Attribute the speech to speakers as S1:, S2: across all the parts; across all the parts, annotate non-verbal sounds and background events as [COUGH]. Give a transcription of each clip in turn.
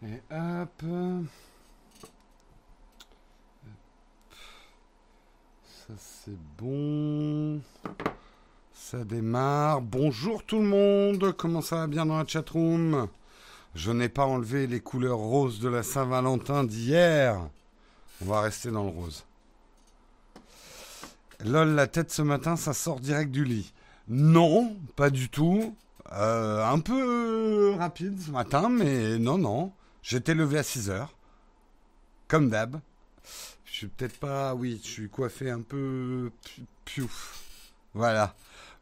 S1: Et hop. Ça c'est bon. Ça démarre. Bonjour tout le monde. Comment ça va bien dans la chatroom? Je n'ai pas enlevé les couleurs roses de la Saint-Valentin d'hier. On va rester dans le rose. Lol, la tête ce matin, ça sort direct du lit. Non, pas du tout. Euh, un peu rapide ce matin, mais non, non. J'étais levé à 6 heures. Comme d'hab. Je suis peut-être pas. Oui, je suis coiffé un peu. Piouf. Voilà.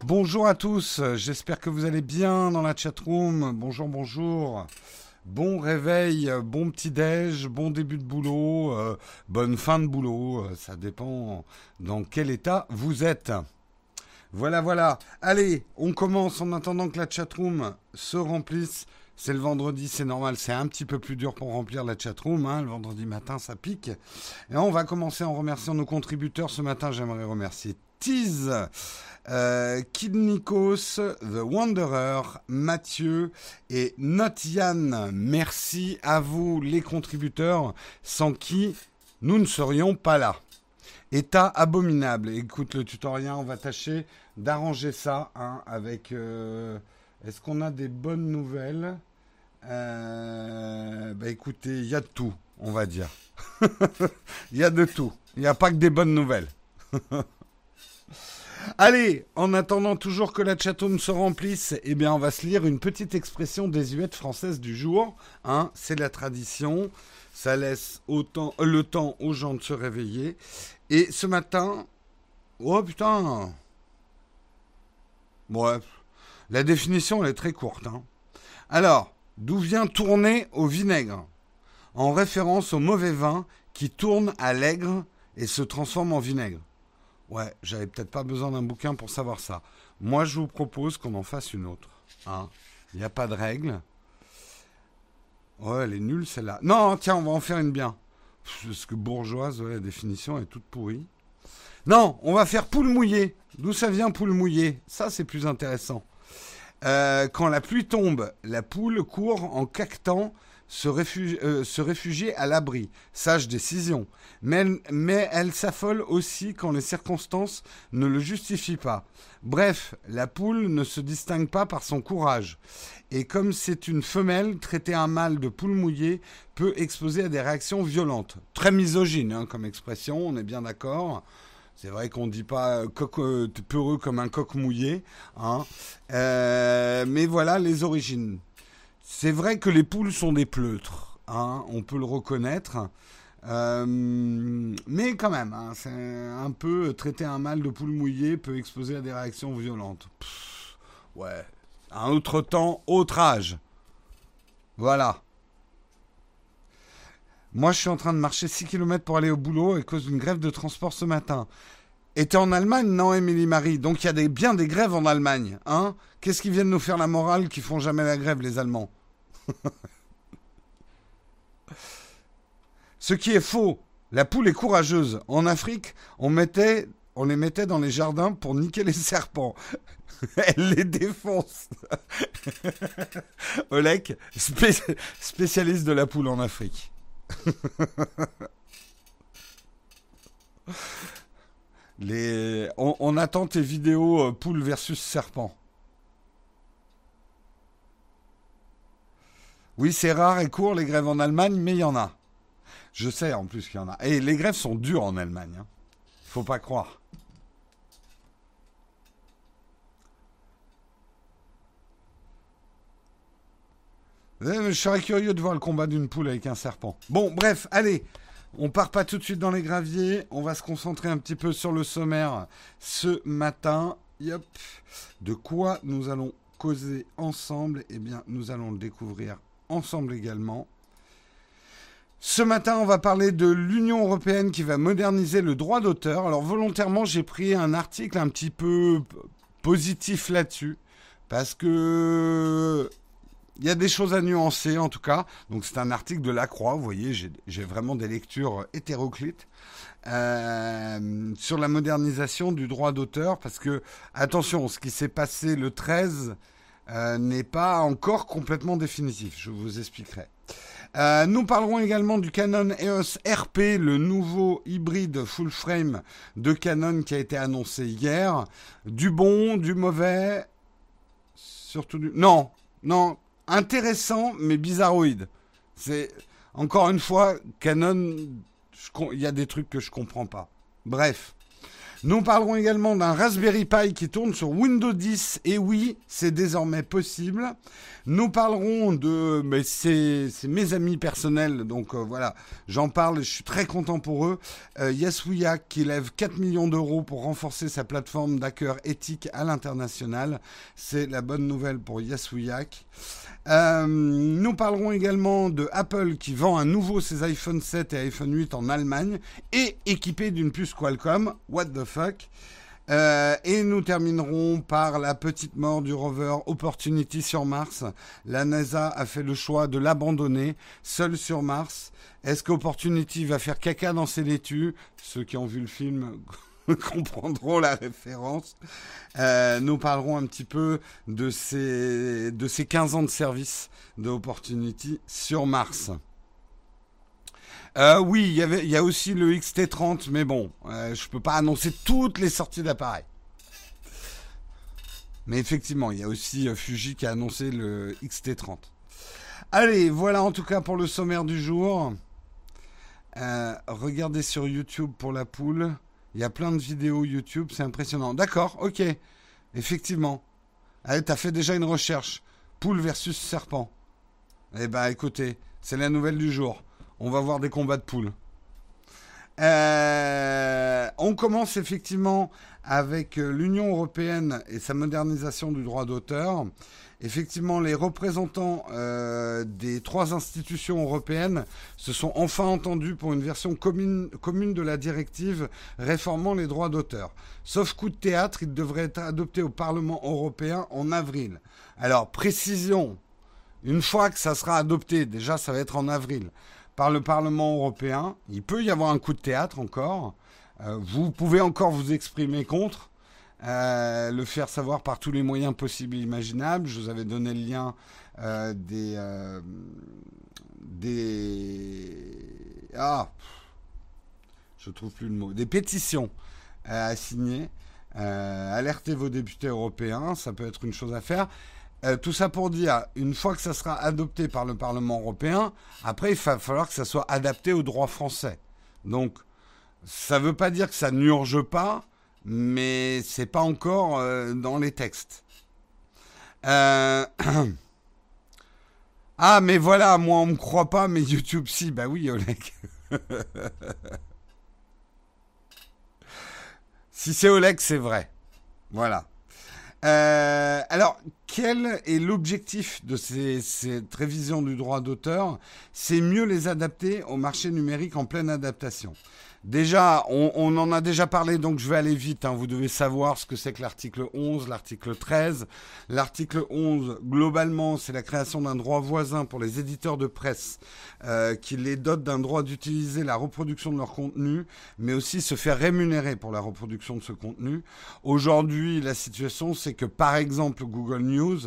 S1: Bonjour à tous. J'espère que vous allez bien dans la chatroom. Bonjour, bonjour. Bon réveil, bon petit-déj, bon début de boulot, euh, bonne fin de boulot. Euh, ça dépend dans quel état vous êtes. Voilà, voilà. Allez, on commence en attendant que la chatroom se remplisse. C'est le vendredi, c'est normal, c'est un petit peu plus dur pour remplir la chatroom. Hein. Le vendredi matin, ça pique. Et on va commencer en remerciant nos contributeurs. Ce matin, j'aimerais remercier Tease, euh, Kid Nikos, The Wanderer, Mathieu et Notian. Merci à vous, les contributeurs, sans qui nous ne serions pas là. État abominable. Écoute le tutoriel, on va tâcher d'arranger ça hein, avec. Euh, est-ce qu'on a des bonnes nouvelles? Euh, Bah écoutez, il y a de tout, on va dire. [LAUGHS] Il y a de tout. Il n'y a pas que des bonnes nouvelles. [LAUGHS] Allez, en attendant toujours que la chatroom se remplisse, eh bien, on va se lire une petite expression désuète française du jour. Hein, c'est la tradition. Ça laisse autant, le temps aux gens de se réveiller. Et ce matin, oh putain. Bref, la définition elle est très courte. Hein. Alors, d'où vient tourner au vinaigre En référence au mauvais vin qui tourne à l'aigre et se transforme en vinaigre? Ouais, j'avais peut-être pas besoin d'un bouquin pour savoir ça. Moi, je vous propose qu'on en fasse une autre. Hein. Il n'y a pas de règle. Ouais, elle est nulle celle-là. Non, tiens, on va en faire une bien. Parce que bourgeoise, la définition est toute pourrie. Non, on va faire poule mouillée. D'où ça vient poule mouillée? Ça, c'est plus intéressant. Euh, quand la pluie tombe, la poule court en cactant se, euh, se réfugier à l'abri. Sage décision. Mais, mais elle s'affole aussi quand les circonstances ne le justifient pas. Bref, la poule ne se distingue pas par son courage. Et comme c'est une femelle, traiter un mâle de poule mouillée peut exposer à des réactions violentes. Très misogyne hein, comme expression, on est bien d'accord. C'est vrai qu'on ne dit pas coq, euh, peureux comme un coq mouillé. Hein. Euh, mais voilà les origines. C'est vrai que les poules sont des pleutres, hein, on peut le reconnaître. Euh, mais quand même, hein, c'est un peu traiter un mâle de poule mouillée peut exposer à des réactions violentes. ouais, un autre temps, autre âge. Voilà. Moi, je suis en train de marcher 6 km pour aller au boulot à cause d'une grève de transport ce matin. Et t'es en Allemagne, non, Émilie Marie? Donc il y a bien des grèves en Allemagne. Hein? Qu'est-ce qu'ils viennent nous faire la morale qui font jamais la grève, les Allemands? [LAUGHS] Ce qui est faux. La poule est courageuse. En Afrique, on, mettait, on les mettait dans les jardins pour niquer les serpents. [LAUGHS] Elle les défonce. [LAUGHS] Olek, spécialiste de la poule en Afrique. [LAUGHS] On, attend tes vidéos euh, poule versus serpent. Oui, c'est rare et court les grèves en Allemagne, mais il y en a. Je sais en plus qu'il y en a. Et les grèves sont dures en Allemagne. Hein. Faut pas croire. Je serais curieux de voir le combat d'une poule avec un serpent. Bon, bref, allez. On part pas tout de suite dans les graviers. On va se concentrer un petit peu sur le sommaire ce matin. Yep. De quoi nous allons causer ensemble? Eh bien, nous allons le découvrir ensemble également. Ce matin, on va parler de l'Union européenne qui va moderniser le droit d'auteur. Alors volontairement, j'ai pris un article un petit peu positif là-dessus parce que il y a des choses à nuancer en tout cas. Donc c'est un article de La Croix, vous voyez, j'ai vraiment des lectures hétéroclites euh, sur la modernisation du droit d'auteur parce que attention, ce qui s'est passé le 13 euh, n'est pas encore complètement définitif. Je vous expliquerai. Euh, nous parlerons également du Canon EOS RP, le nouveau hybride full frame de Canon qui a été annoncé hier. Du bon, du mauvais, surtout du... Non, non, intéressant mais bizarroïde. C'est encore une fois Canon. Il y a des trucs que je comprends pas. Bref. Nous parlerons également d'un Raspberry Pi qui tourne sur Windows 10. Et oui, c'est désormais possible. Nous parlerons de... Mais c'est mes amis personnels, donc euh, voilà, j'en parle, je suis très content pour eux. Euh, qui lève 4 millions d'euros pour renforcer sa plateforme d'hacker éthique à l'international. C'est la bonne nouvelle pour Yasuyak. Euh, nous parlerons également de Apple qui vend à nouveau ses iPhone 7 et iPhone 8 en Allemagne et équipé d'une puce Qualcomm. What the fuck euh, et nous terminerons par la petite mort du rover Opportunity sur Mars. La NASA a fait le choix de l'abandonner seul sur Mars. Est-ce qu'Opportunity va faire caca dans ses laitues? Ceux qui ont vu le film [LAUGHS] comprendront la référence. Euh, nous parlerons un petit peu de ces, de ces 15 ans de service de Opportunity sur Mars. Euh, oui, il y, avait, il y a aussi le XT30, mais bon, euh, je ne peux pas annoncer toutes les sorties d'appareils. Mais effectivement, il y a aussi Fuji qui a annoncé le XT30. Allez, voilà en tout cas pour le sommaire du jour. regardez sur YouTube pour la poule. Il y a plein de vidéos YouTube, c'est impressionnant. D'accord, ok. Effectivement. Allez, t'as fait déjà une recherche. Poule versus serpent. Eh ben, écoutez, c'est la nouvelle du jour. On va voir des combats de poules. Euh, on commence effectivement avec euh, l'Union européenne et sa modernisation du droit d'auteur. Effectivement, les représentants euh, des trois institutions européennes se sont enfin entendus pour une version commune, de la directive réformant les droits d'auteur. Sauf coup de théâtre, il devrait être adopté au Parlement européen en avril. Alors, précision, une fois que ça sera adopté, déjà ça va être en avril, par le Parlement européen, il peut y avoir un coup de théâtre encore. Euh, vous pouvez encore vous exprimer contre. Euh, le faire savoir par tous les moyens possibles et imaginables. Je vous avais donné le lien euh, des, euh, des ah je trouve plus le mot des pétitions à signer. alertez vos députés européens, ça peut être une chose à faire. tout ça pour dire, une fois que ça sera adopté par le Parlement européen, après il va falloir que ça soit adapté au droit français. Donc, ça ne veut pas dire que ça n'urge pas, mais c'est pas encore euh, dans les textes. Euh, [CLEARS THROAT] ah, mais voilà, moi on me croit pas, mais YouTube si, bah oui, Oleg. [LAUGHS] si c'est Oleg, c'est vrai. Voilà. Euh, alors, quel est l'objectif de cette révision du droit d'auteur? C'est mieux les adapter au marché numérique en pleine adaptation. Déjà, on, en a déjà parlé, donc je vais aller vite. Hein. Vous devez savoir ce que c'est que l'article 11, l'article 13. L'article 11, globalement, c'est la création d'un droit voisin pour les éditeurs de presse euh, qui les dotent d'un droit d'utiliser la reproduction de leur contenu, mais aussi se faire rémunérer pour la reproduction de ce contenu. Aujourd'hui, la situation, c'est que par exemple, Google News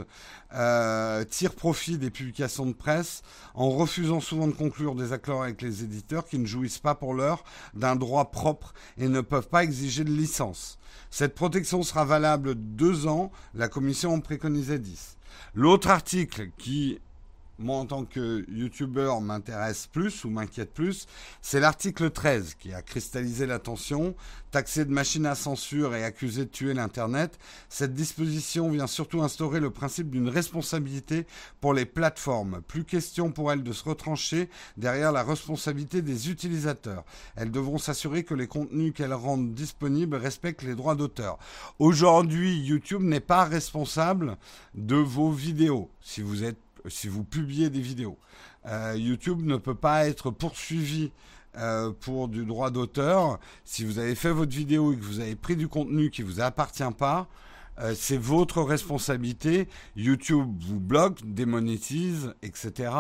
S1: euh, tire profit des publications de presse en refusant souvent de conclure des accords avec les éditeurs qui ne jouissent pas pour l'heure d'un droit propre et ne peuvent pas exiger de licence. Cette protection sera valable deux ans, la commission en préconisait dix. L'autre article qui moi en tant que youtubeur m'intéresse plus ou m'inquiète plus, c'est l'article 13 qui a cristallisé l'attention, taxé de machine à censure et accusé de tuer l'Internet. Cette disposition vient surtout instaurer le principe d'une responsabilité pour les plateformes. Plus question pour elles de se retrancher derrière la responsabilité des utilisateurs. Elles devront s'assurer que les contenus qu'elles rendent disponibles respectent les droits d'auteur. Aujourd'hui, YouTube n'est pas responsable de vos vidéos. Si vous êtes si vous publiez des vidéos. Euh, YouTube ne peut pas être poursuivi euh, pour du droit d'auteur. Si vous avez fait votre vidéo et que vous avez pris du contenu qui ne vous appartient pas, euh, c'est votre responsabilité. YouTube vous bloque, démonétise, etc.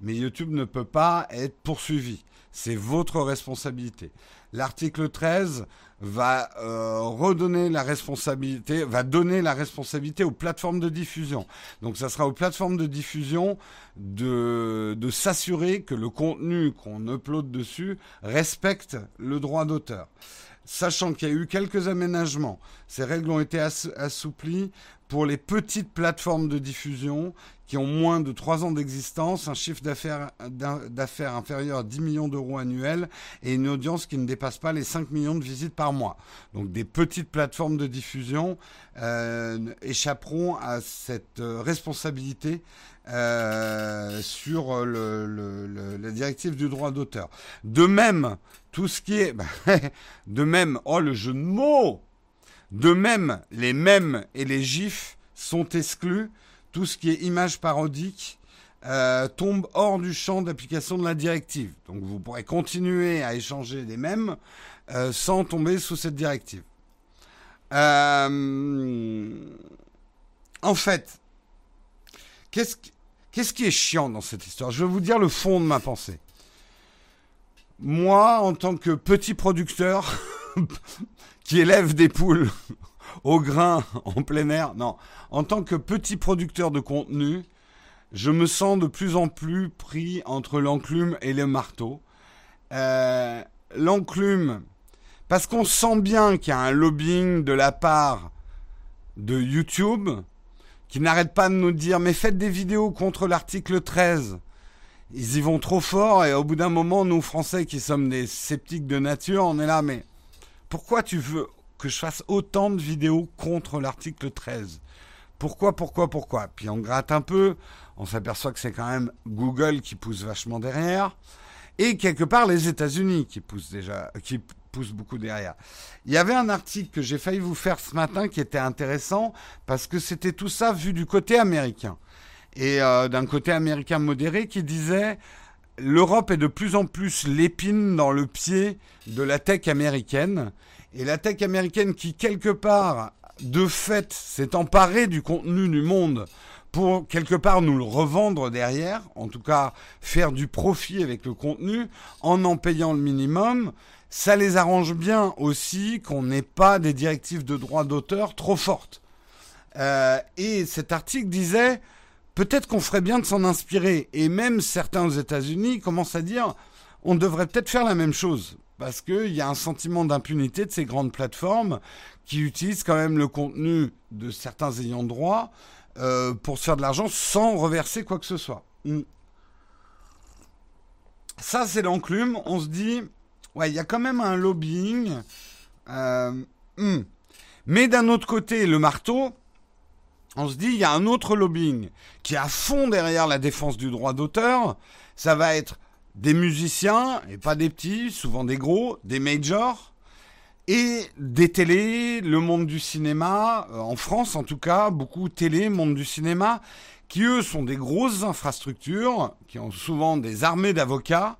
S1: Mais YouTube ne peut pas être poursuivi. C'est votre responsabilité. L'article 13 va euh, redonner la responsabilité, va donner la responsabilité aux plateformes de diffusion. Donc ça sera aux plateformes de diffusion de de s'assurer que le contenu qu'on upload dessus respecte le droit d'auteur. Sachant qu'il y a eu quelques aménagements, ces règles ont été assouplies pour les petites plateformes de diffusion qui ont moins de 3 ans d'existence, un chiffre d'affaires inférieur à 10 millions d'euros annuels et une audience qui ne dépasse pas les 5 millions de visites par mois. Donc des petites plateformes de diffusion euh, échapperont à cette euh, responsabilité euh, sur la directive du droit d'auteur. De même, tout ce qui est... [LAUGHS] de même, oh le jeu de mots De même, les mèmes et les gifs sont exclus tout ce qui est image parodique euh, tombe hors du champ d'application de la directive. Donc vous pourrez continuer à échanger des mèmes euh, sans tomber sous cette directive. Euh, en fait, qu'est-ce qui est chiant dans cette histoire? Je vais vous dire le fond de ma pensée. Moi, en tant que petit producteur [LAUGHS] qui élève des poules [LAUGHS] au grain en plein air. Non, en tant que petit producteur de contenu, je me sens de plus en plus pris entre l'enclume et le marteau. Euh, l'enclume, parce qu'on sent bien qu'il y a un lobbying de la part de YouTube qui n'arrête pas de nous dire mais faites des vidéos contre l'article 13. Ils y vont trop fort et au bout d'un moment, nous Français qui sommes des sceptiques de nature, on est là mais pourquoi tu veux que je fasse autant de vidéos contre l'article 13. Pourquoi, pourquoi, pourquoi? Puis on gratte un peu, on s'aperçoit que c'est quand même Google qui pousse vachement derrière, et quelque part les États-Unis qui poussent déjà, qui poussent beaucoup derrière. Il y avait un article que j'ai failli vous faire ce matin qui était intéressant parce que c'était tout ça vu du côté américain et euh, d'un côté américain modéré qui disait l'Europe est de plus en plus l'épine dans le pied de la tech américaine et la tech américaine qui, quelque part, de fait, s'est emparée du contenu du monde pour, quelque part, nous le revendre derrière, en tout cas, faire du profit avec le contenu, en en payant le minimum, ça les arrange bien aussi qu'on n'ait pas des directives de droit d'auteur trop fortes. Euh, et cet article disait, peut-être qu'on ferait bien de s'en inspirer. Et même certains aux États-Unis commencent à dire, on devrait peut-être faire la même chose parce qu'il y a un sentiment d'impunité de ces grandes plateformes qui utilisent quand même le contenu de certains ayants droit euh, pour se faire de l'argent sans reverser quoi que ce soit. Hmm. Ça, c'est l'enclume. On se dit, ouais, il y a quand même un lobbying. Euh, hmm. Mais d'un autre côté, le marteau, on se dit, il y a un autre lobbying qui est à fond derrière la défense du droit d'auteur. Ça va être des musiciens, et pas des petits, souvent des gros, des majors, et des télés, le monde du cinéma, euh, en France en tout cas, beaucoup télé, monde du cinéma, qui eux sont des grosses infrastructures, qui ont souvent des armées d'avocats,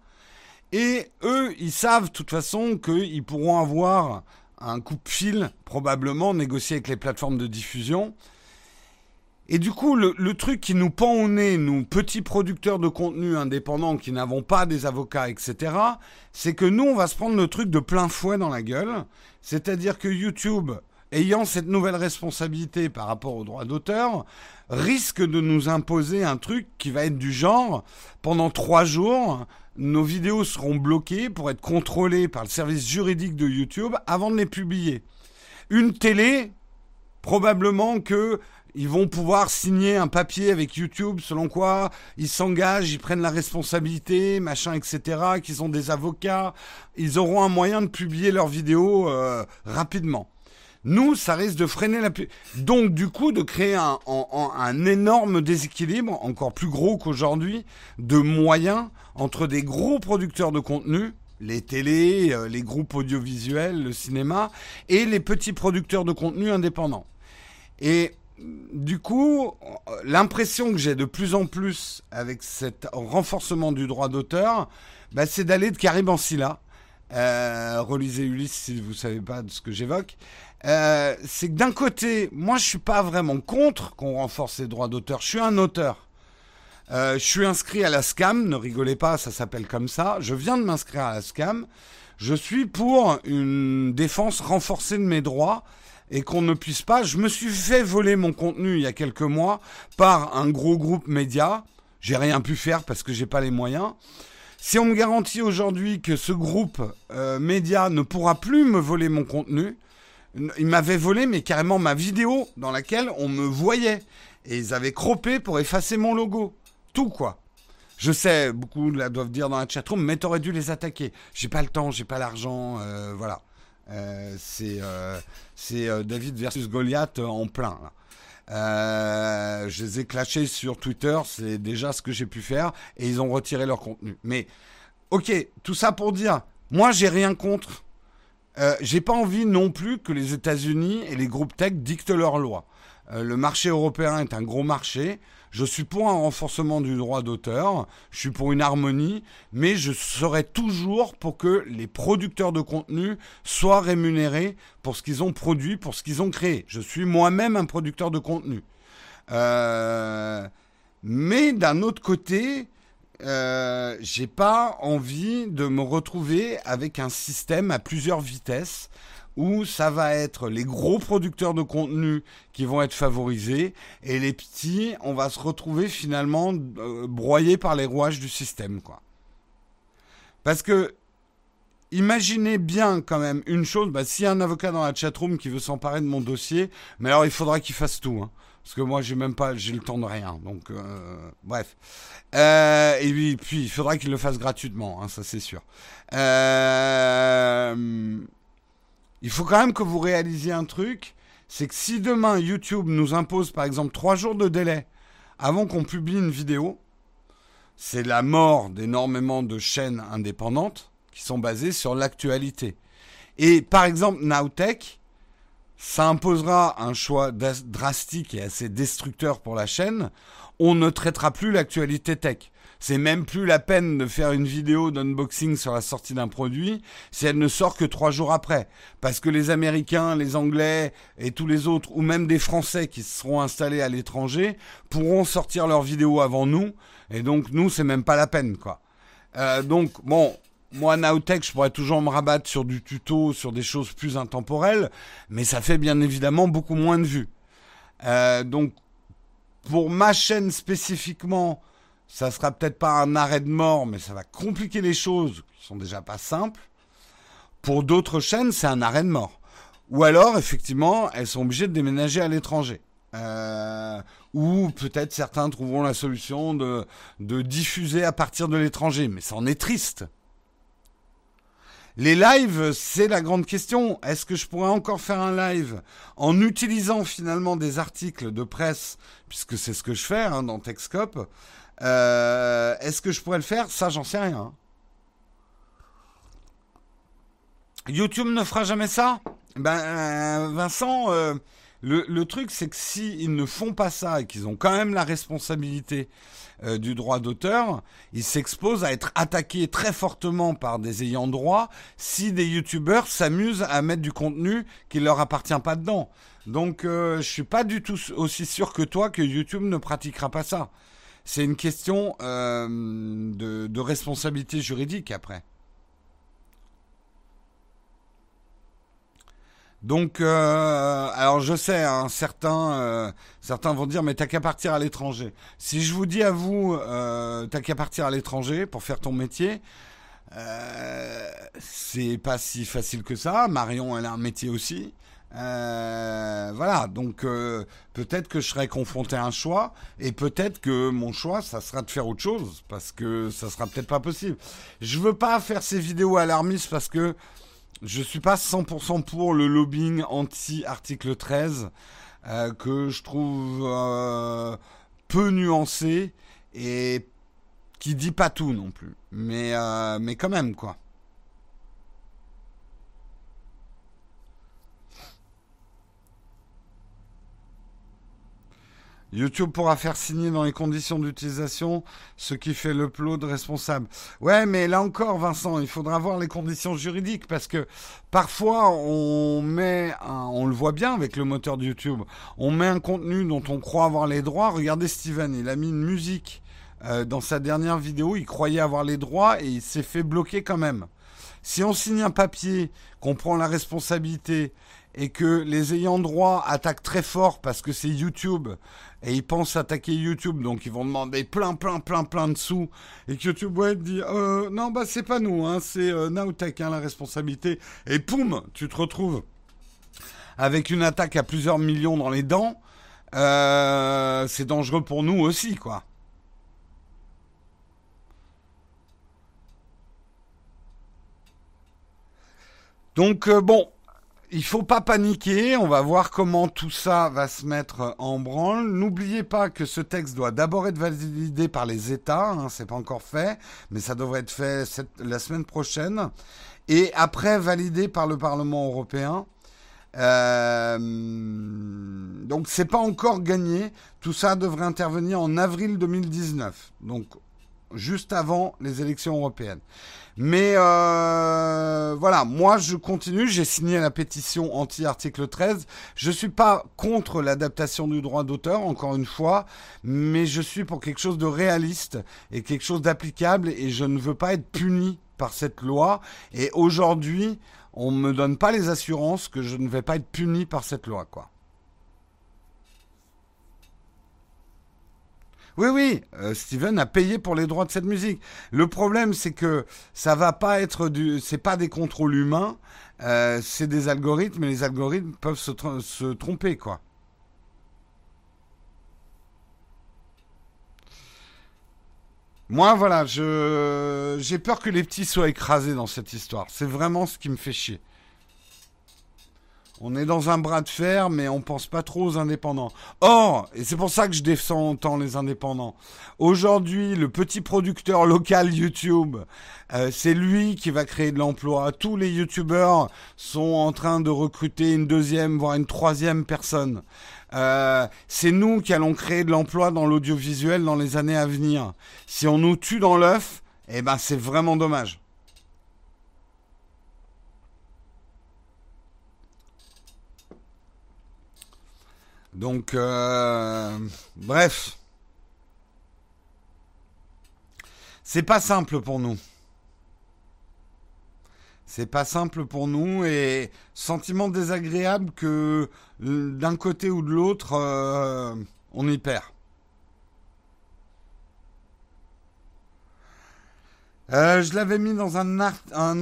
S1: et eux, ils savent de toute façon qu'ils pourront avoir un coup de fil, probablement négocié avec les plateformes de diffusion, et du coup, le, truc qui nous pend au nez, nous, petits producteurs de contenu indépendants qui n'avons pas des avocats, etc., c'est que nous, on va se prendre le truc de plein fouet dans la gueule. C'est-à-dire que YouTube, ayant cette nouvelle responsabilité par rapport aux droits d'auteur, risque de nous imposer un truc qui va être du genre, pendant trois jours, nos vidéos seront bloquées pour être contrôlées par le service juridique de YouTube avant de les publier. Une télé, probablement que ils vont pouvoir signer un papier avec YouTube selon quoi ils s'engagent, ils prennent la responsabilité, machin, etc., qu'ils ont des avocats, ils auront un moyen de publier leurs vidéos euh, rapidement. Nous, ça risque de freiner la... Donc, du coup, de créer un, un énorme déséquilibre, encore plus gros qu'aujourd'hui, de moyens entre des gros producteurs de contenu, les télés, euh, les groupes audiovisuels, le cinéma, et les petits producteurs de contenu indépendants. Et du coup, l'impression que j'ai de plus en plus avec cet renforcement du droit d'auteur, bah, c'est d'aller de Karim Ancilla. Euh, relisez Ulysse si vous ne savez pas de ce que j'évoque. Euh, c'est que d'un côté, moi je suis pas vraiment contre qu'on renforce les droits d'auteur. Je suis un auteur. Euh, je suis inscrit à la SCAM, ne rigolez pas, ça s'appelle comme ça. Je viens de m'inscrire à la SCAM. Je suis pour une défense renforcée de mes droits et qu'on ne puisse pas. Je me suis fait voler mon contenu il y a quelques mois par un gros groupe média. j'ai rien pu faire parce que j'ai pas les moyens. Si on me garantit aujourd'hui que ce groupe euh, média ne pourra plus me voler mon contenu, il m'avait volé mais carrément ma vidéo dans laquelle on me voyait et ils avaient croppé pour effacer mon logo, tout quoi. Je sais, beaucoup la doivent dire dans la chatroom, mais t'aurais dû les attaquer. J'ai pas le temps, j'ai pas l'argent, euh, voilà. Euh, c'est euh, euh, David versus Goliath en plein. Je les ai clashés sur Twitter, c'est déjà ce que j'ai pu faire, et ils ont retiré leur contenu. Mais ok, tout ça pour dire, moi j'ai rien contre. j'ai pas envie non plus que les États-Unis et les groupes tech dictent leurs lois. le marché européen est un gros marché. Je suis pour un renforcement du droit d'auteur, je suis pour une harmonie, mais je serai toujours pour que les producteurs de contenu soient rémunérés pour ce qu'ils ont produit, pour ce qu'ils ont créé. Je suis moi-même un producteur de contenu. Euh, mais d'un autre côté, euh, j'ai pas envie de me retrouver avec un système à plusieurs vitesses où ça va être les gros producteurs de contenu qui vont être favorisés et les petits, on va se retrouver finalement euh, broyés par les rouages du système, quoi. Parce que imaginez bien quand même une chose, bah, s'il y a un avocat dans la chatroom qui veut s'emparer de mon dossier, mais alors il faudra qu'il fasse tout, hein, parce que moi j'ai même pas, j'ai le temps de rien, donc euh, bref. Euh, et puis, puis il faudra qu'il le fasse gratuitement, hein, ça c'est sûr. Euh, il faut quand même que vous réalisiez un truc, c'est que si demain YouTube nous impose par exemple trois jours de délai avant qu'on publie une vidéo, c'est la mort d'énormément de chaînes indépendantes qui sont basées sur l'actualité. Et par exemple, Nowtech, ça imposera un choix drastique et assez destructeur pour la chaîne. On ne traitera plus l'actualité tech. C'est même plus la peine de faire une vidéo d'unboxing sur la sortie d'un produit si elle ne sort que trois jours après. Parce que les Américains, les Anglais et tous les autres, ou même des Français qui se seront installés à l'étranger, pourront sortir leurs vidéos avant nous. Et donc, nous, c'est même pas la peine, quoi. Euh, donc, bon, moi, Nowtech, je pourrais toujours me rabattre sur du tuto, sur des choses plus intemporelles, mais ça fait bien évidemment beaucoup moins de vues. Euh, donc, pour ma chaîne spécifiquement, ça sera peut-être pas un arrêt de mort, mais ça va compliquer les choses qui sont déjà pas simples. Pour d'autres chaînes, c'est un arrêt de mort. Ou alors, effectivement, elles sont obligées de déménager à l'étranger. Euh, ou peut-être certains trouveront la solution de, diffuser à partir de l'étranger. Mais ça en est triste. Les lives, c'est la grande question. Est-ce que je pourrais encore faire un live en utilisant finalement des articles de presse, puisque c'est ce que je fais hein, dans Techscope euh, Est-ce que je pourrais le faire? Ça, j'en sais rien. YouTube ne fera jamais ça? Ben, euh, Vincent, euh, le, truc, c'est que s'ils ne font pas ça et qu'ils ont quand même la responsabilité du droit d'auteur, ils s'exposent à être attaqués très fortement par des ayants droit si des youtubeurs s'amusent à mettre du contenu qui leur appartient pas dedans. Donc, euh, je suis pas du tout aussi sûr que toi que YouTube ne pratiquera pas ça. C'est une question euh, de, responsabilité juridique après. Donc, euh, alors je sais, hein, certains, euh, certains vont dire, mais t'as qu'à partir à l'étranger. Si je vous dis à vous, t'as qu'à partir à l'étranger pour faire ton métier, c'est pas si facile que ça. Marion, elle a un métier aussi. Euh, voilà, donc euh, peut-être que je serai confronté à un choix, et peut-être que mon choix, ça sera de faire autre chose, parce que ça sera peut-être pas possible. Je veux pas faire ces vidéos alarmistes parce que je suis pas 100% pour le lobbying anti-article 13 euh, que je trouve euh, peu nuancé et qui dit pas tout non plus. Mais, euh, mais quand même, quoi. YouTube pourra faire signer dans les conditions d'utilisation ce qui fait l'upload responsable. Ouais, mais là encore, Vincent, il faudra voir les conditions juridiques parce que parfois on met, on le voit bien avec le moteur de YouTube, on met un contenu dont on croit avoir les droits. Regardez Steven, il a mis une musique euh, dans sa dernière vidéo, il croyait avoir les droits et il s'est fait bloquer quand même. Si on signe un papier, qu'on prend la responsabilité et que les ayants droit attaquent très fort parce que c'est YouTube et ils pensent attaquer YouTube, donc ils vont demander plein, plein, plein, plein de sous, et que YouTube ouais, dit euh, non bah c'est pas nous, hein, c'est euh, Nowtech hein, la responsabilité, et poum, tu te retrouves avec une attaque à plusieurs millions dans les dents, euh, c'est dangereux pour nous aussi, quoi. Donc euh, bon, il faut pas paniquer, on va voir comment tout ça va se mettre en branle. N'oubliez pas que ce texte doit d'abord être validé par les États, hein, c'est pas encore fait, mais ça devrait être fait la semaine prochaine, et après validé par le Parlement européen. Euh, donc c'est pas encore gagné. Tout ça devrait intervenir en avril 2019, donc juste avant les élections européennes. Mais euh, voilà, moi je continue, j'ai signé la pétition anti-article 13. Je suis pas contre l'adaptation du droit d'auteur, encore une fois, mais je suis pour quelque chose de réaliste et quelque chose d'applicable et je ne veux pas être puni par cette loi. Et aujourd'hui, on me donne pas les assurances que je ne vais pas être puni par cette loi, quoi. Oui, oui, euh, Steven a payé pour les droits de cette musique. Le problème, c'est que ça va pas être du, c'est pas des contrôles humains, euh, c'est des algorithmes, et les algorithmes peuvent se, se tromper, quoi. Moi, voilà, je j'ai peur que les petits soient écrasés dans cette histoire. C'est vraiment ce qui me fait chier. On est dans un bras de fer, mais on pense pas trop aux indépendants. Or, et c'est pour ça que je défends autant les indépendants. Aujourd'hui, le petit producteur local YouTube, euh, c'est lui qui va créer de l'emploi. Tous les YouTubeurs sont en train de recruter une deuxième, voire une troisième personne. Euh, c'est nous qui allons créer de l'emploi dans l'audiovisuel dans les années à venir. Si on nous tue dans l'œuf, eh ben c'est vraiment dommage. Donc, euh, bref. C'est pas simple pour nous. C'est pas simple pour nous et sentiment désagréable que d'un côté ou de l'autre, euh, on y perd. Euh, je l'avais mis dans un,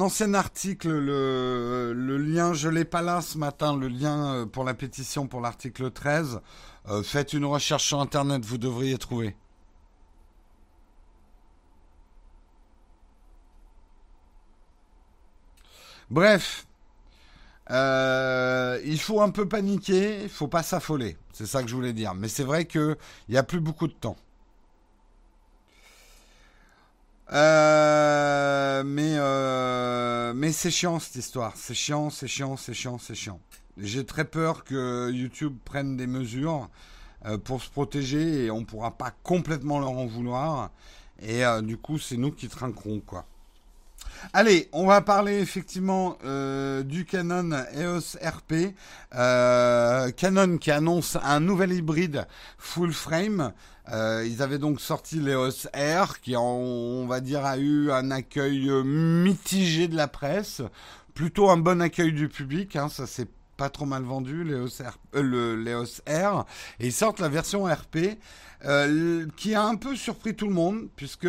S1: ancien article, le, le lien, je l'ai pas là ce matin, le lien euh, pour la pétition pour l'article 13. Euh, faites une recherche sur Internet, vous devriez trouver. Bref, il faut un peu paniquer, il faut pas s'affoler. C'est ça que je voulais dire. Mais c'est vrai qu'il n'y a plus beaucoup de temps. Euh, mais euh, mais c'est chiant cette histoire. C'est chiant, c'est chiant, c'est chiant, c'est chiant. J'ai très peur que YouTube prenne des mesures euh, pour se protéger et on pourra pas complètement leur en vouloir. Et du coup, c'est nous qui trinquerons quoi. Allez, on va parler effectivement du Canon EOS RP. Canon qui annonce un nouvel hybride full frame. Euh, ils avaient donc sorti l'EOS R, qui on va dire a eu un accueil euh, mitigé de la presse, plutôt un bon accueil du public. Hein, ça s'est pas trop mal vendu, l'EOS R, euh, le R, et ils sortent la version RP. qui a un peu surpris tout le monde puisque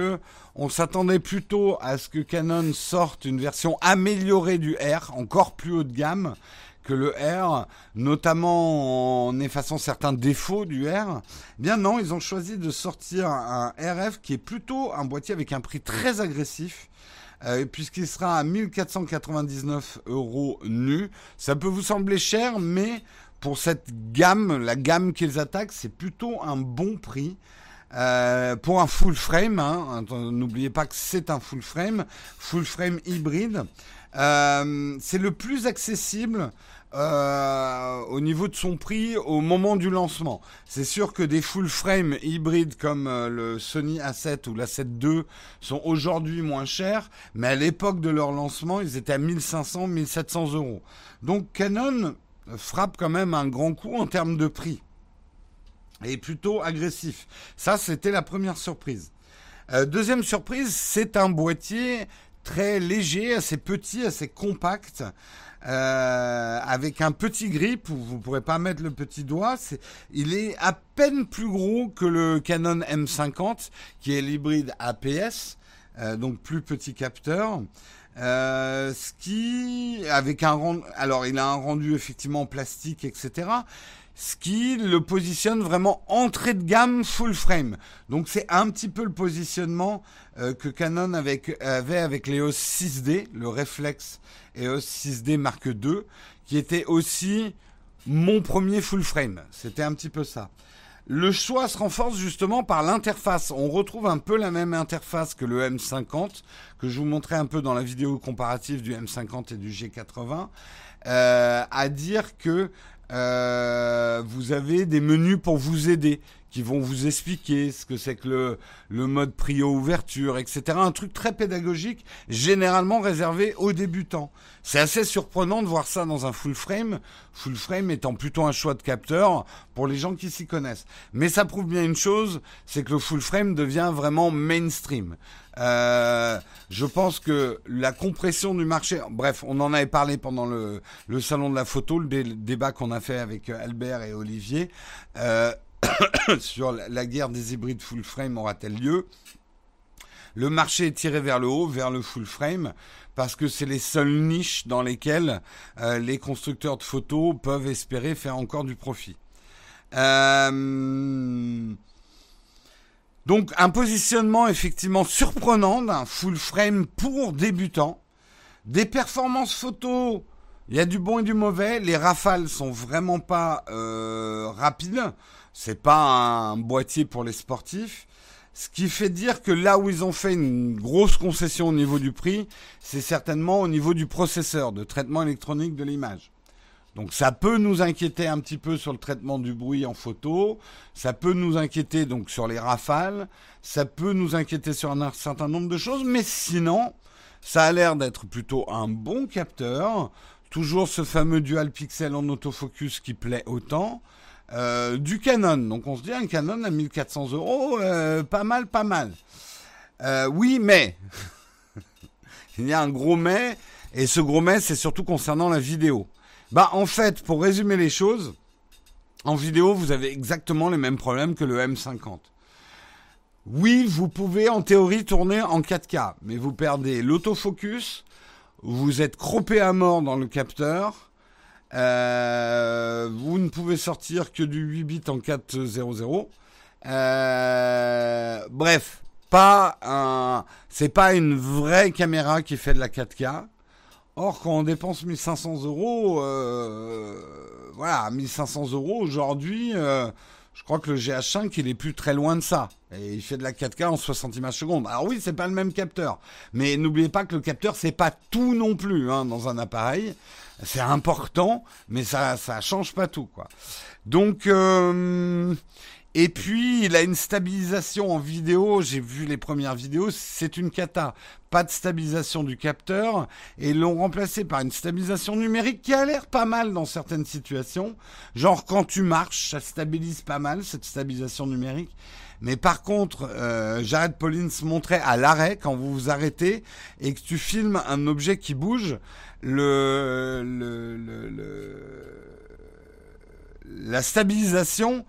S1: on s'attendait plutôt à ce que Canon sorte une version améliorée du R, encore plus haut de gamme, que le R, notamment en effaçant certains défauts du R. Eh bien non, ils ont choisi de sortir un RF qui est plutôt un boîtier avec un prix très agressif. Euh, puisqu'il sera à 1499 euros nu. Ça peut vous sembler cher, mais pour cette gamme, la gamme qu'ils attaquent, c'est plutôt un bon prix. Euh, pour un full frame, hein. n'oubliez pas que c'est un full frame, full frame hybride. Euh, c'est le plus accessible euh, au niveau de son prix au moment du lancement. C'est sûr que des full frame hybrides comme euh, le Sony A7 ou l'A7 II sont aujourd'hui moins chers, mais à l'époque de leur lancement, ils étaient à 1500, 1700 euros. Donc Canon frappe quand même un grand coup en termes de prix. Et plutôt agressif. Ça, c'était la première surprise. Euh, deuxième surprise, c'est un boîtier très léger, assez petit, assez compact. Euh, avec un petit grip où vous pourrez pas mettre le petit doigt. Il est à peine plus gros que le Canon M50 qui est l'hybride APS, euh, donc plus petit capteur. Euh, ce qui, avec un rendu, alors il a un rendu effectivement plastique, etc. Ce qui le positionne vraiment entrée de gamme full frame. Donc c'est un petit peu le positionnement euh, que Canon avait avec l'EOS 6D, le Reflex EOS 6D Mark II, qui était aussi mon premier full frame. C'était un petit peu ça. Le choix se renforce justement par l'interface. On retrouve un peu la même interface que le M50, que je vous montrais un peu dans la vidéo comparative du M50 et du G80, euh, à dire que euh, vous avez des menus pour vous aider qui vont vous expliquer ce que c'est que le, le mode prio ouverture, etc. Un truc très pédagogique, généralement réservé aux débutants. C'est assez surprenant de voir ça dans un full frame, full frame étant plutôt un choix de capteur pour les gens qui s'y connaissent. Mais ça prouve bien une chose, c'est que le full frame devient vraiment mainstream. Euh, je pense que la compression du marché, bref, on en avait parlé pendant le, le salon de la photo, le, débat qu'on a fait avec Albert et Olivier. Euh, [COUGHS] sur la guerre des hybrides full frame aura-t-elle lieu? Le marché est tiré vers le haut, vers le full frame, parce que c'est les seules niches dans lesquelles euh, les constructeurs de photos peuvent espérer faire encore du profit. Euh, donc un positionnement effectivement surprenant d'un full frame pour débutants. Des performances photos, il y a du bon et du mauvais. Les rafales sont vraiment pas euh, rapides. C'est pas un boîtier pour les sportifs. Ce qui fait dire que là où ils ont fait une grosse concession au niveau du prix, c'est certainement au niveau du processeur de traitement électronique de l'image. Donc ça peut nous inquiéter un petit peu sur le traitement du bruit en photo, ça peut nous inquiéter donc sur les rafales, ça peut nous inquiéter sur un certain nombre de choses, mais sinon, ça a l'air d'être plutôt un bon capteur, toujours ce fameux dual pixel en autofocus qui plaît autant. Euh, du Canon. Donc on se dit un Canon à 1400 euros, euh, pas mal, pas mal. Euh, oui, mais [LAUGHS] il y a un gros mais, et ce gros mais, c'est surtout concernant la vidéo. Bah en fait, pour résumer les choses, en vidéo, vous avez exactement les mêmes problèmes que le M50. Oui, vous pouvez en théorie tourner en 4K, mais vous perdez l'autofocus, vous êtes croppé à mort dans le capteur, euh, vous ne pouvez sortir que du 8 bits en 4.0.0. Euh, bref, pas un, c'est pas une vraie caméra qui fait de la 4K. Or, quand on dépense 1500 euros, euh, voilà, 1500 euros aujourd'hui, euh, je crois que le GH5, il est plus très loin de ça. Et il fait de la 4K en 60 images secondes. Alors oui, c'est pas le même capteur. Mais n'oubliez pas que le capteur, c'est pas tout non plus, hein, dans un appareil c'est important, mais ça ça change pas tout quoi. Donc euh, et puis il a une stabilisation en vidéo. J'ai vu les premières vidéos, c'est une cata. Pas de stabilisation du capteur et l'ont remplacé par une stabilisation numérique qui a l'air pas mal dans certaines situations. Genre quand tu marches, ça stabilise pas mal cette stabilisation numérique. Mais par contre, euh, Jared Pauline se montrait à l'arrêt quand vous vous arrêtez et que tu filmes un objet qui bouge le, le, le, la stabilisation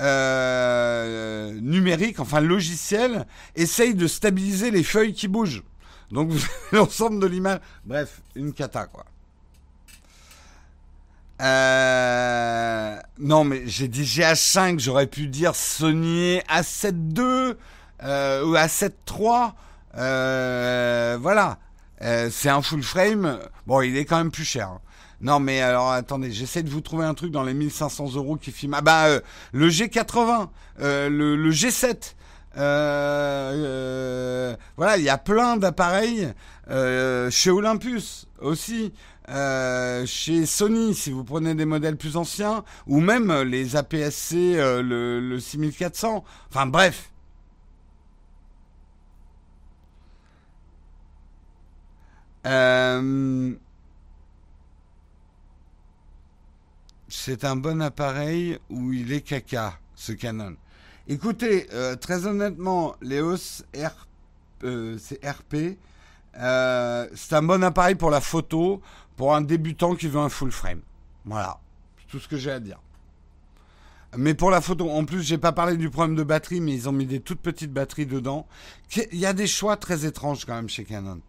S1: euh, numérique, enfin logiciel, essaye de stabiliser les feuilles qui bougent. Donc [LAUGHS] l'ensemble de l'image. Bref, une cata quoi. Euh, non mais j'ai dit GH5, j'aurais pu dire Sony A7 II euh, ou A7 III. Voilà. C'est un full frame. Bon, il est quand même plus cher. Hein. Non, mais alors attendez, j'essaie de vous trouver un truc dans les 1500 euros qui filme. Ah bah euh, le G80, euh, le, le, G7. voilà, il y a plein d'appareils chez Olympus aussi. chez Sony, si vous prenez des modèles plus anciens, ou même les APS-C, le, le 6400. Enfin bref, Euh, c'est un bon appareil où il est caca, ce Canon. Écoutez, euh, très honnêtement, l'EOS R, euh, RP. Euh, c'est un bon appareil pour la photo, pour un débutant qui veut un full frame. Voilà, c'est tout ce que j'ai à dire. Mais pour la photo, en plus, j'ai pas parlé du problème de batterie, mais ils ont mis des toutes petites batteries dedans. Il y a des choix très étranges quand même chez Canon.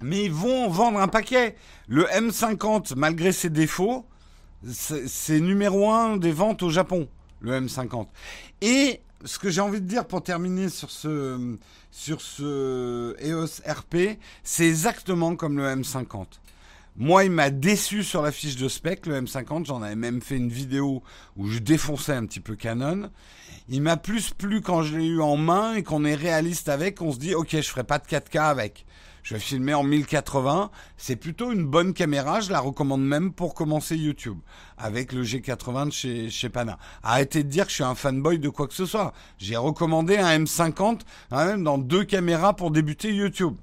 S1: Mais ils vont vendre un paquet. Le M50, malgré ses défauts, c'est numéro un des ventes au Japon, le M50. Et ce que j'ai envie de dire pour terminer sur ce, sur ce EOS RP, c'est exactement comme le M50. Moi, il m'a déçu sur la fiche de spec, le M50. J'en avais même fait une vidéo où je défonçais un petit peu Canon. Il m'a plus plu quand je l'ai eu en main et qu'on est réaliste avec. On se dit, ok, je ferai pas de 4K avec. Je vais filmer en 1080. C'est plutôt une bonne caméra. Je la recommande même pour commencer YouTube avec le G80 de chez, chez Pana. Arrêtez de dire que je suis un fanboy de quoi que ce soit. J'ai recommandé un M50 hein, dans deux caméras pour débuter YouTube.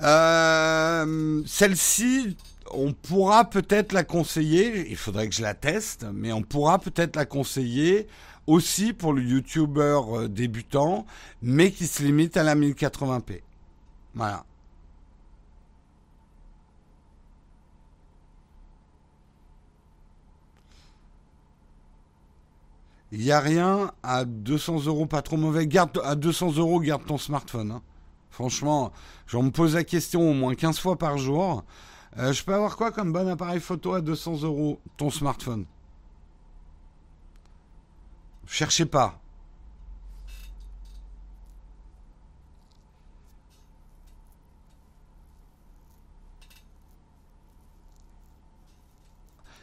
S1: Euh, celle-ci, on pourra peut-être la conseiller. Il faudrait que je la teste, mais on pourra peut-être la conseiller aussi pour le YouTuber euh, débutant, mais qui se limite à la 1080p. Voilà. Il n'y a rien à 200 euros, pas trop mauvais. Garde à 200 euros, garde ton smartphone. Hein. Franchement, j'en me pose la question au moins 15 fois par jour. Euh, je peux avoir quoi comme bon appareil photo à 200 euros Ton smartphone? Cherchez pas.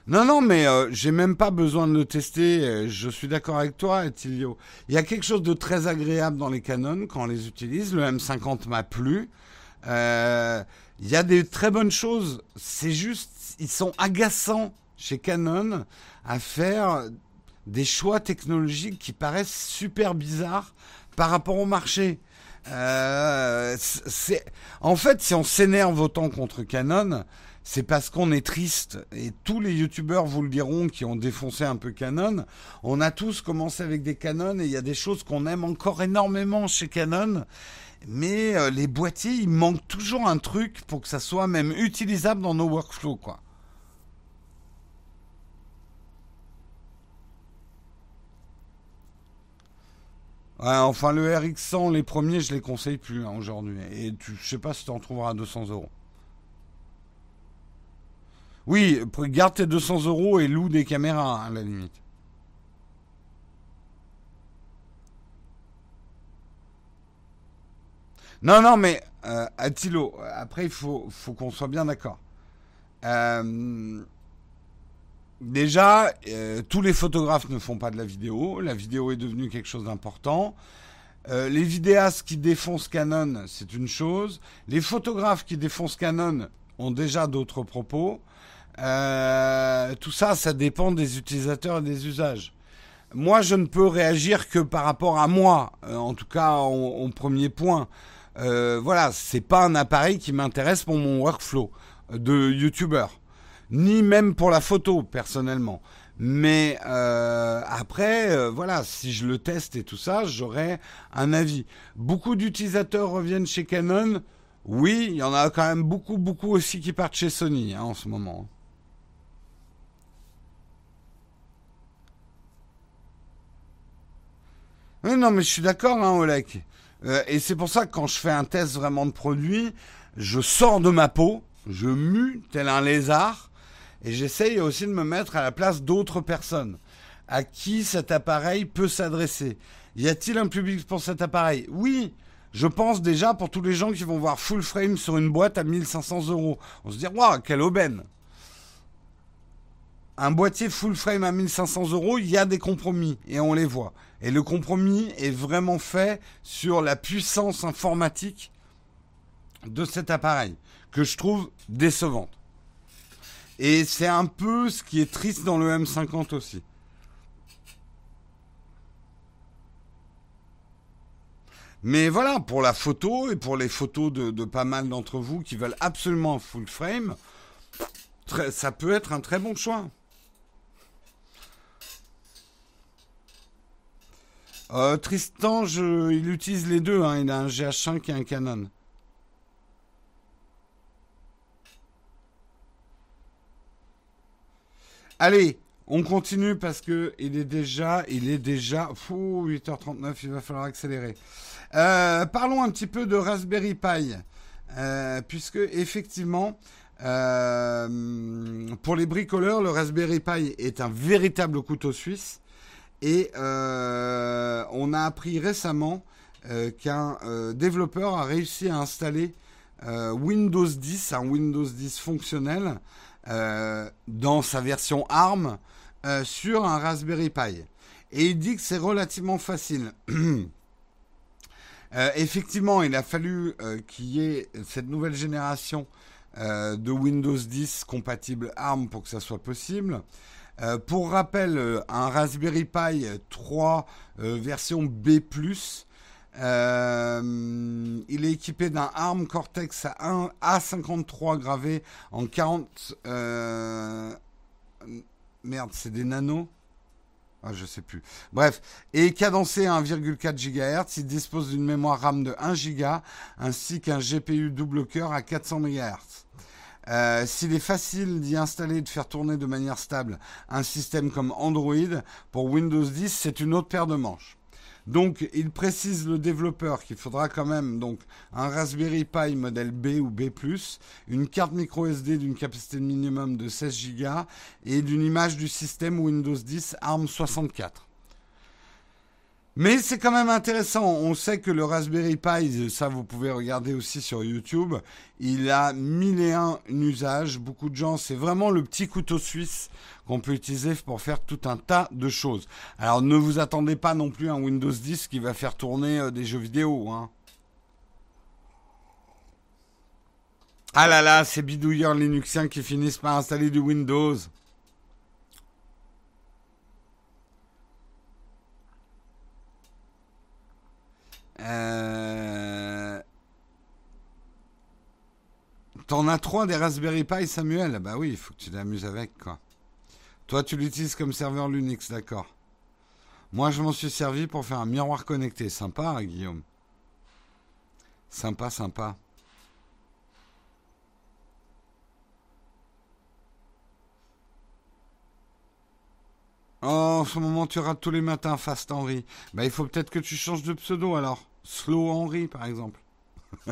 S1: Non, non, mais euh, j'ai même pas besoin de le tester. Euh, je suis d'accord avec toi, Etilio. Il y a quelque chose de très agréable dans les Canon quand on les utilise. Le M50 m'a plu. Euh, il y a des très bonnes choses. C'est juste, ils sont agaçants chez Canon à faire des choix technologiques qui paraissent super bizarres par rapport au marché. en fait, si on s'énerve autant contre Canon, c'est parce qu'on est triste. Et tous les youtubeurs vous le diront qui ont défoncé un peu Canon. On a tous commencé avec des Canon et il y a des choses qu'on aime encore énormément chez Canon. Mais euh, les boîtiers, il manque toujours un truc pour que ça soit même utilisable dans nos workflows, quoi. Enfin, le RX100, les premiers, je les conseille plus hein, aujourd'hui. Et tu, je sais pas si tu en trouveras à 200 euros. Oui, garde tes 200 euros et loue des caméras, à la limite. Non, non, mais euh, Attilo, après, il faut, faut qu'on soit bien d'accord. Euh, déjà, euh, tous les photographes ne font pas de la vidéo. La vidéo est devenue quelque chose d'important. les vidéastes qui défoncent Canon, c'est une chose. Les photographes qui défoncent Canon ont déjà d'autres propos. Euh, tout ça, ça dépend des utilisateurs et des usages. Moi, je ne peux réagir que par rapport à moi, euh, en tout cas en, premier point. Euh, voilà, c'est pas un appareil qui m'intéresse pour mon workflow de YouTuber, ni même pour la photo personnellement. Mais après, voilà, si je le teste et tout ça, j'aurai un avis. Beaucoup d'utilisateurs reviennent chez Canon. Oui, il y en a quand même beaucoup, beaucoup aussi qui partent chez Sony hein, en ce moment. Oui, non, mais je suis d'accord, hein, Olek. Euh, et c'est pour ça que quand je fais un test vraiment de produit, je sors de ma peau, je mue tel un lézard, et j'essaye aussi de me mettre à la place d'autres personnes à qui cet appareil peut s'adresser? Y a-t-il un public pour cet appareil? Oui, je pense déjà pour tous les gens qui vont voir full frame sur une boîte à 1500 euros. On se dit, waouh, quelle aubaine un boîtier full frame à 1500 euros, il y a des compromis et on les voit. Et le compromis est vraiment fait sur la puissance informatique de cet appareil, que je trouve décevante. Et c'est un peu ce qui est triste dans le M50 aussi. Mais voilà, pour la photo et pour les photos de, pas mal d'entre vous qui veulent absolument full frame, ça peut être un très bon choix. Euh, Tristan, il utilise les deux. Hein. Il a un GH5 et un Canon. Allez, on continue parce que il est déjà, il est déjà, fou, 8h39, il va falloir accélérer. Euh, parlons un petit peu de Raspberry Pi, euh, puisque effectivement, euh, pour les bricoleurs, le Raspberry Pi est un véritable couteau suisse. Et on a appris récemment qu'un développeur a réussi à installer Windows 10, un Windows 10 fonctionnel, dans sa version ARM sur un Raspberry Pi. Et il dit que c'est relativement facile. [CLEARS THROAT] Euh, effectivement, il a fallu qu'il y ait cette nouvelle génération de Windows 10 compatible ARM pour que ça soit possible. pour rappel, un Raspberry Pi 3 version B+, euh, il est équipé d'un ARM Cortex A53 gravé en 40. Euh, merde, c'est des nanos ah, je sais plus. Bref, et cadencé à 1,4 GHz, il dispose d'une mémoire RAM de 1 Go ainsi qu'un GPU double cœur à 400 MHz. Euh, S'il est facile d'y installer et de faire tourner de manière stable un système comme Android, pour Windows 10, c'est une autre paire de manches. Donc, il précise le développeur qu'il faudra quand même donc un Raspberry Pi modèle B ou B+, une carte micro SD d'une capacité minimum de 16 Go et d'une image du système Windows 10 ARM64. Mais c'est quand même intéressant. On sait que le Raspberry Pi, ça vous pouvez regarder aussi sur YouTube, il a mille et un usages. Beaucoup de gens, c'est vraiment le petit couteau suisse qu'on peut utiliser pour faire tout un tas de choses. Alors ne vous attendez pas non plus à un Windows 10 qui va faire tourner euh, des jeux vidéo. Hein. Ah là là, ces bidouilleurs linuxiens qui finissent par installer du Windows. Euh... T'en as trois des Raspberry Pi, Samuel Bah oui, il faut que tu t'amuses avec, quoi. Toi, tu l'utilises comme serveur Linux, d'accord. Moi, je m'en suis servi pour faire un miroir connecté. Sympa, hein, Guillaume. Sympa, sympa. Oh, en ce moment, tu rates tous les matins, Fast Henry. Bah, il faut peut-être que tu changes de pseudo alors. Slow Henry, par exemple. [LAUGHS]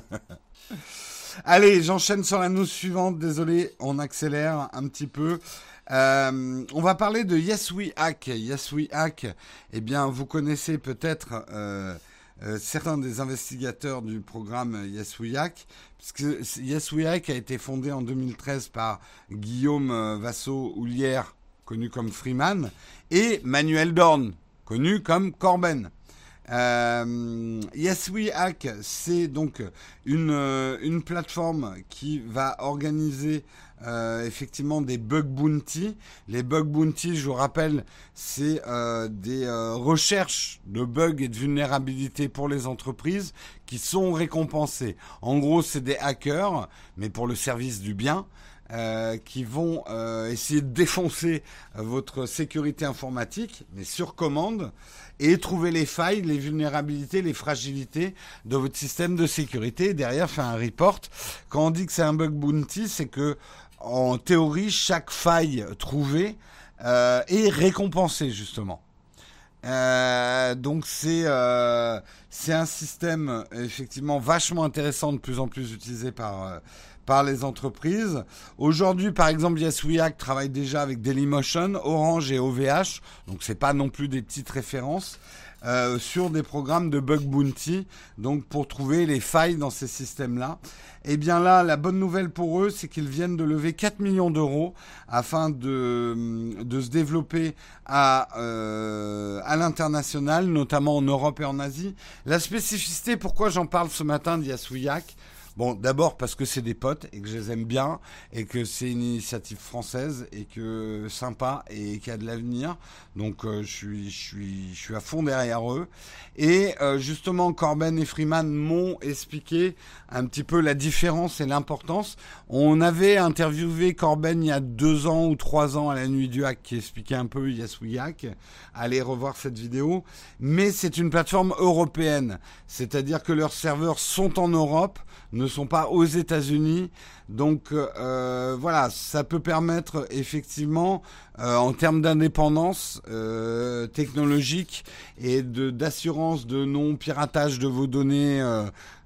S1: Allez, j'enchaîne sur la news suivante. Désolé, on accélère un petit peu. Euh, on va parler de Yes We Hack. Yes We Hack, eh bien, vous connaissez peut-être euh, euh, certains des investigateurs du programme Yes We Hack, puisque Yes We Hack a été fondé en 2013 par Guillaume Vassot-Houlière connu comme Freeman, et Manuel Dorn, connu comme Corben. Euh, yes We Hack, c'est donc une, euh, une plateforme qui va organiser euh, effectivement des bug bounty. Les bug bounty, je vous rappelle, c'est euh, des recherches de bugs et de vulnérabilités pour les entreprises qui sont récompensées. En gros, c'est des hackers, mais pour le service du bien. Euh, qui vont euh, essayer de défoncer votre sécurité informatique, mais sur commande, et trouver les failles, les vulnérabilités, les fragilités de votre système de sécurité. derrière, faire un report. Quand on dit que c'est un bug bounty, c'est que en théorie, chaque faille trouvée euh, est récompensée justement. Euh, donc c'est euh, c'est un système effectivement vachement intéressant, de plus en plus utilisé par euh, par les entreprises. Aujourd'hui, par exemple, YesWeHack travaille déjà avec Dailymotion, Orange et OVH, donc c'est pas non plus des petites références. Euh, sur des programmes de bug bounty, donc pour trouver les failles dans ces systèmes-là. Et eh bien là, la bonne nouvelle pour eux, c'est qu'ils viennent de lever 4 millions d'euros afin de, se développer à, euh, à l'international, notamment en Europe et en Asie. La spécificité, pourquoi j'en parle ce matin d'Yasouyak Bon, d'abord parce que c'est des potes et que je les aime bien et que c'est une initiative française et que sympa et qu'il y a de l'avenir. Donc euh, je suis à fond derrière eux. Et euh, justement Corben et Freeman m'ont expliqué un petit peu la différence et l'importance. On avait interviewé Corben il y a deux ans ou trois ans à la nuit du hack qui expliquait un peu Yes We Hack. Allez revoir cette vidéo. Mais c'est une plateforme européenne, c'est-à-dire que leurs serveurs sont en Europe sont pas aux États-Unis. Donc euh, voilà, ça peut permettre effectivement, euh, en termes d'indépendance euh, technologique et d'assurance de non piratage de vos données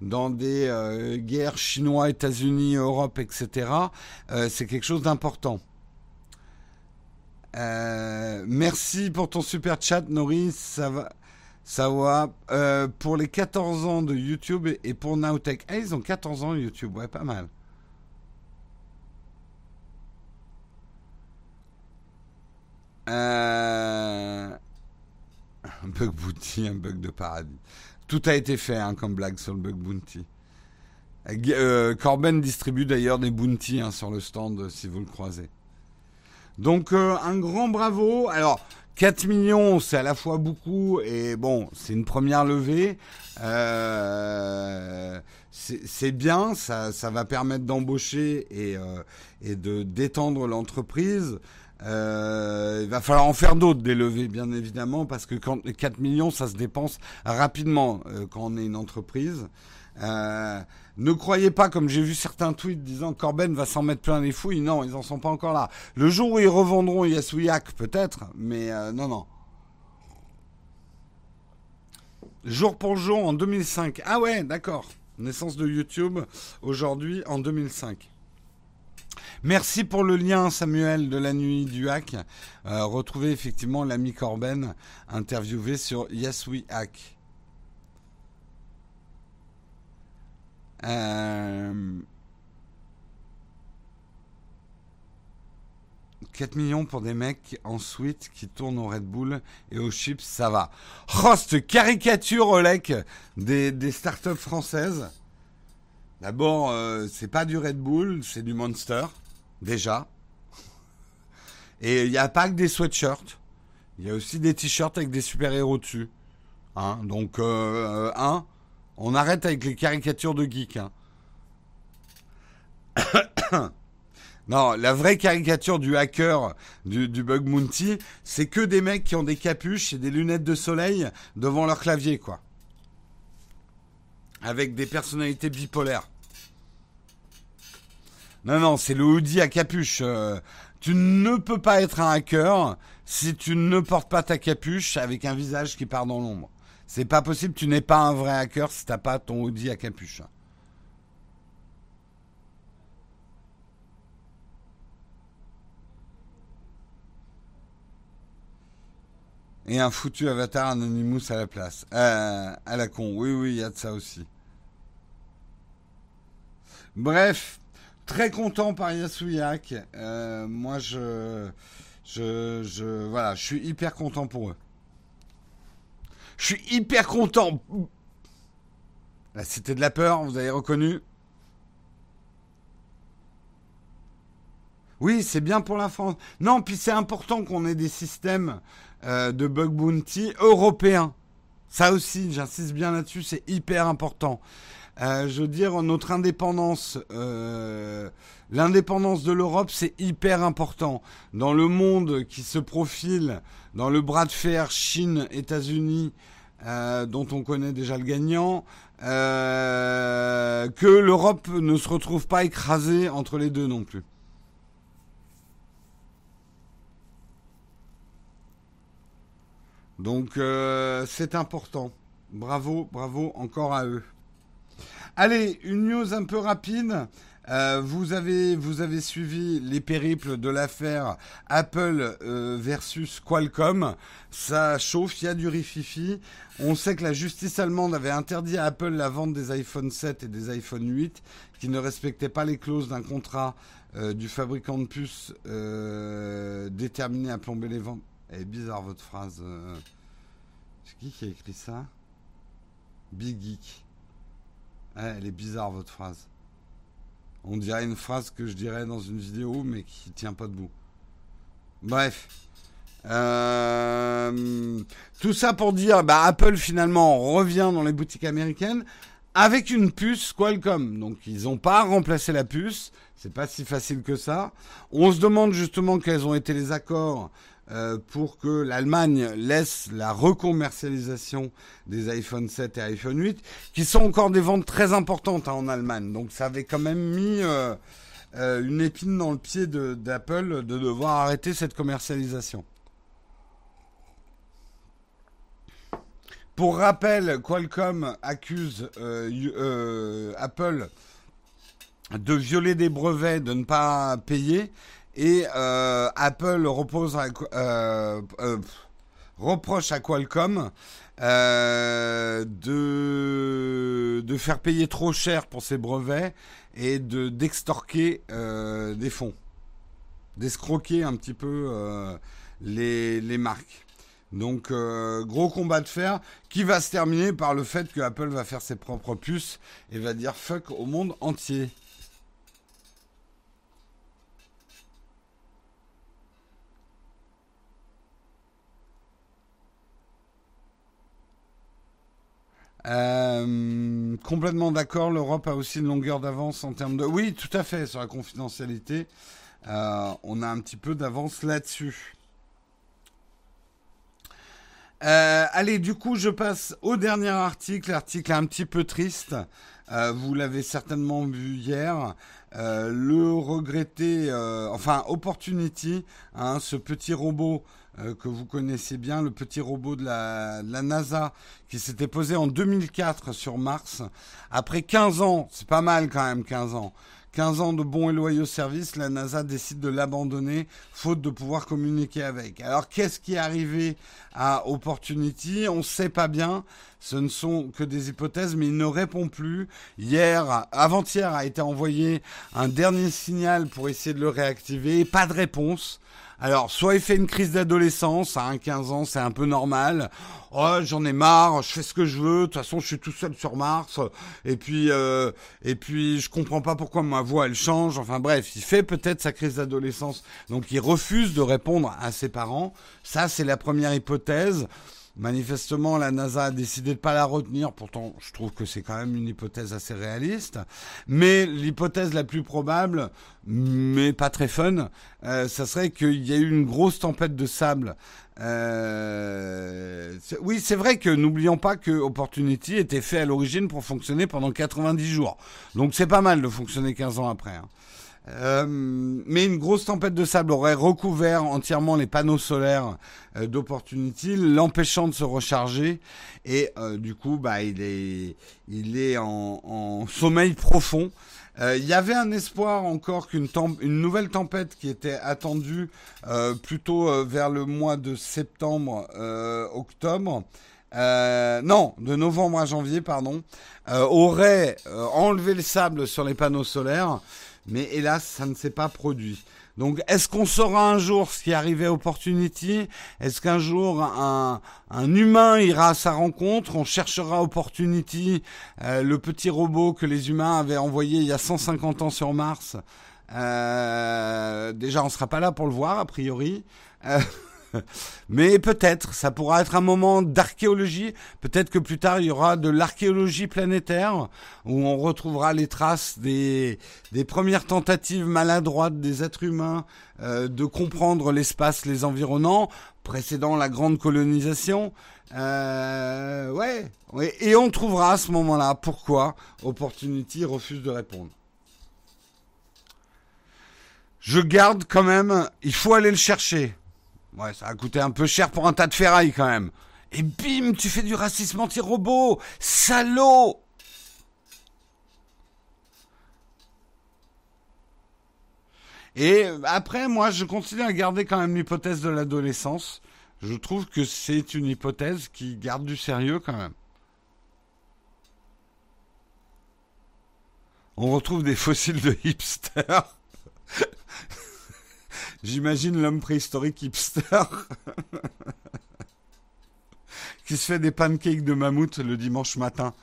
S1: dans des guerres chinois, États-Unis, Europe, etc. c'est quelque chose d'important. merci pour ton super chat, Norris. Ça va. Ça va. Euh, pour les 14 ans de YouTube et pour Nowtech. Ah, ils ont 14 ans YouTube, ouais, pas mal. Euh... [LAUGHS] Un bug bounty, un bug de paradis. Tout a été fait hein, comme blague sur le bug bounty. Euh, Corben distribue d'ailleurs des bounties hein, sur le stand si vous le croisez. Donc euh, un grand bravo. Alors 4 millions, c'est à la fois beaucoup et bon, c'est une première levée. Euh, c'est bien, ça, ça, va permettre d'embaucher et, euh, et de d'étendre l'entreprise. Euh, il va falloir en faire d'autres des levées, bien évidemment, parce que quand 4 millions, ça se dépense rapidement euh, quand on est une entreprise. Ne croyez pas, comme j'ai vu certains tweets disant Corben va s'en mettre plein les fouilles. Non, ils en sont pas encore là. Le jour où ils revendront Yasuyak, peut-être, mais euh, non, non. Jour pour jour en 2005. Ah ouais, d'accord. Naissance de YouTube aujourd'hui en 2005. Merci pour le lien, Samuel, de la nuit du hack. Euh, retrouvez effectivement l'ami Corben interviewé sur Yes We Hack. Euh... 4 millions pour des mecs en suite qui tournent au Red Bull et aux chips, ça va. Host caricature, Olek, des, des startups françaises. D'abord, euh, c'est pas du Red Bull, c'est du Monster, déjà. Et il n'y a pas que des sweatshirts. Il y a aussi des t-shirts avec des super-héros dessus. Hein, donc, euh, on arrête avec les caricatures de geeks. Hein. [COUGHS] non, la vraie caricature du hacker du, Bug Mounty, c'est que des mecs qui ont des capuches et des lunettes de soleil devant leur clavier, quoi. Avec des personnalités bipolaires. Non, non, c'est le hoodie à capuche. Euh, tu ne peux pas être un hacker si tu ne portes pas ta capuche avec un visage qui part dans l'ombre. C'est pas possible, tu n'es pas un vrai hacker si t'as pas ton Audi à capuche. Et un foutu avatar Anonymous à la place. Euh, à la con, oui, oui, il y a de ça aussi. Bref, très content par Yasuyak. Euh, moi, je, je, je, voilà, je suis hyper content pour eux. Je suis hyper content. La cité de la peur, vous avez reconnu Oui, c'est bien pour la France. Non, puis c'est important qu'on ait des systèmes euh, de bug bounty européens. Ça aussi, j'insiste bien là-dessus, c'est hyper important. Euh, je veux dire, notre indépendance, euh, l'indépendance de l'Europe, c'est hyper important. Dans le monde qui se profile, dans le bras de fer Chine-États-Unis, euh, dont on connaît déjà le gagnant, euh, que l'Europe ne se retrouve pas écrasée entre les deux non plus. Donc euh, c'est important. Bravo, bravo encore à eux. Allez, une news un peu rapide. Euh, vous, avez, suivi les périples de l'affaire Apple euh, versus Qualcomm. Ça chauffe, il y a du rififi. On sait que la justice allemande avait interdit à Apple la vente des iPhone 7 et des iPhone 8 qui ne respectaient pas les clauses d'un contrat euh, du fabricant de puces déterminé à plomber les ventes. Elle bizarre votre phrase. C'est qui qui a écrit ça? Big Geek. elle est bizarre votre phrase. On dirait une phrase que je dirais dans une vidéo, mais qui tient pas debout. Bref. Euh, tout ça pour dire, bah, Apple finalement revient dans les boutiques américaines avec une puce Qualcomm. Donc ils n'ont pas remplacé la puce. C'est pas si facile que ça. On se demande justement quels ont été les accords euh, pour que l'Allemagne laisse la recommercialisation des iPhone 7 et iPhone 8, qui sont encore des ventes très importantes hein, en Allemagne. Donc ça avait quand même mis euh, euh, une épine dans le pied d'Apple de, devoir arrêter cette commercialisation. Pour rappel, Qualcomm accuse Apple de violer des brevets, de ne pas payer. Et euh, Apple euh, euh, reproche à Qualcomm de, faire payer trop cher pour ses brevets et de d'extorquer des fonds, d'escroquer un petit peu les, les marques. Donc gros combat de fer qui va se terminer par le fait que Apple va faire ses propres puces et va dire fuck au monde entier. Euh, complètement d'accord, l'Europe a aussi une longueur d'avance en termes de... Oui, tout à fait, sur la confidentialité. Euh, on a un petit peu d'avance là-dessus. Euh, allez, du coup, je passe au dernier article. L'article est un petit peu triste. vous l'avez certainement vu hier. le regretté, enfin, Opportunity, hein, ce petit robot euh, que vous connaissez bien, le petit robot de la, NASA qui s'était posé en 2004 sur Mars. Après 15 ans, c'est pas mal quand même 15 ans, 15 ans de bons et loyaux services, la NASA décide de l'abandonner faute de pouvoir communiquer avec. Alors qu'est-ce qui est arrivé à Opportunity? On ne sait pas bien. Ce ne sont que des hypothèses, mais il ne répond plus. Hier, avant-hier, a été envoyé un dernier signal pour essayer de le réactiver. Pas de réponse. Alors, soit il fait une crise d'adolescence, à 15 ans, c'est un peu normal. Oh, j'en ai marre, je fais ce que je veux. De toute façon, je suis tout seul sur Mars. Et puis, euh, et puis, je comprends pas pourquoi ma voix elle change. Enfin bref, il fait peut-être sa crise d'adolescence. Donc, il refuse de répondre à ses parents. Ça, c'est la première hypothèse. Manifestement, la NASA a décidé de pas la retenir. Pourtant, je trouve que c'est quand même une hypothèse assez réaliste. Mais l'hypothèse la plus probable, mais pas très fun, euh, ça serait qu'il y a eu une grosse tempête de sable. Euh, oui, c'est vrai que n'oublions pas que Opportunity était fait à l'origine pour fonctionner pendant 90 jours. Donc c'est pas mal de fonctionner 15 ans après. Hein. Euh, mais une grosse tempête de sable aurait recouvert entièrement les panneaux solaires euh, d'Opportunity, l'empêchant de se recharger. Et euh, du coup, bah, il est, il est en, en sommeil profond. Il y avait un espoir encore qu'une une nouvelle tempête qui était attendue plutôt vers le mois de septembre, octobre. non, de novembre à janvier, pardon, aurait enlevé le sable sur les panneaux solaires mais hélas, ça ne s'est pas produit. Donc, est-ce qu'on saura un jour ce qui est arrivé à Opportunity? Est-ce qu'un jour un, un, humain ira à sa rencontre? On cherchera Opportunity, euh, le petit robot que les humains avaient envoyé il y a 150 ans sur Mars. Euh, déjà, on sera pas là pour le voir a priori. Euh, [LAUGHS] [LAUGHS] Mais peut-être, ça pourra être un moment d'archéologie. Peut-être que plus tard, il y aura de l'archéologie planétaire, où on retrouvera les traces des, des premières tentatives maladroites des êtres humains euh, de comprendre l'espace, les environnants, précédant la grande colonisation. Euh, ouais, ouais, et on trouvera à ce moment-là pourquoi Opportunity refuse de répondre. Je garde quand même, il faut aller le chercher. Ouais, ça a coûté un peu cher pour un tas de ferraille quand même. Et bim, tu fais du racisme anti-robot Salaud Et après, moi, je continue à garder quand même l'hypothèse de l'adolescence. Je trouve que c'est une hypothèse qui garde du sérieux quand même. On retrouve des fossiles de hipsters. [LAUGHS] J'imagine l'homme préhistorique hipster [LAUGHS] qui se fait des pancakes de mammouth le dimanche matin.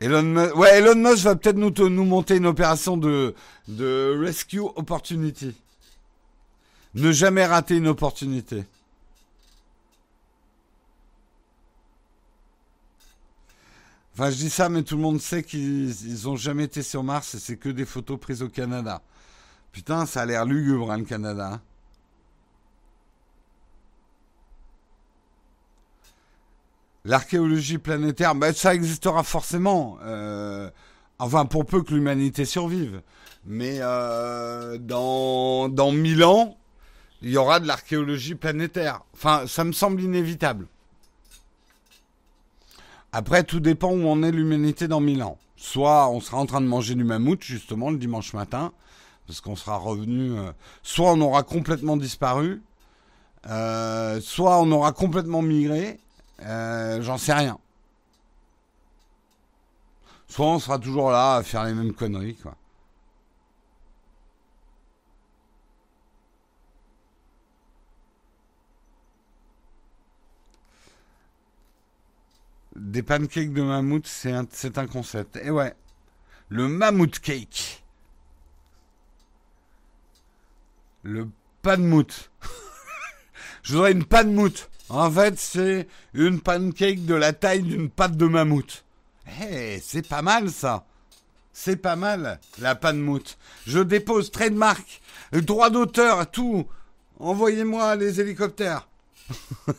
S1: Elon Musk, va peut-être nous, nous monter une opération de rescue opportunity. Ne jamais rater une opportunité. Enfin, je dis ça, mais tout le monde sait qu'ils ont jamais été sur Mars et c'est que des photos prises au Canada. Putain, ça a l'air lugubre, hein, le Canada. Hein. L'archéologie planétaire, ben, ça existera forcément. Euh, enfin, pour peu que l'humanité survive. Mais euh, dans, dans 1000 ans, il y aura de l'archéologie planétaire. Enfin, ça me semble inévitable. Après, tout dépend où en est l'humanité dans 1000 ans. Soit on sera en train de manger du mammouth, justement, le dimanche matin, parce qu'on sera revenu. Euh, soit on aura complètement disparu, euh, soit on aura complètement migré, euh, j'en sais rien. Soit on sera toujours là à faire les mêmes conneries, quoi. Des pancakes de mammouth, c'est un, un concept. Et ouais, le mammouth cake. Le panmout. [LAUGHS] Je voudrais une panmout. En fait, c'est une pancake de la taille d'une pâte de mammouth. Eh, c'est pas mal ça. C'est pas mal, la panmout. Je dépose trademark, droit d'auteur, tout. Envoyez-moi les hélicoptères. [LAUGHS]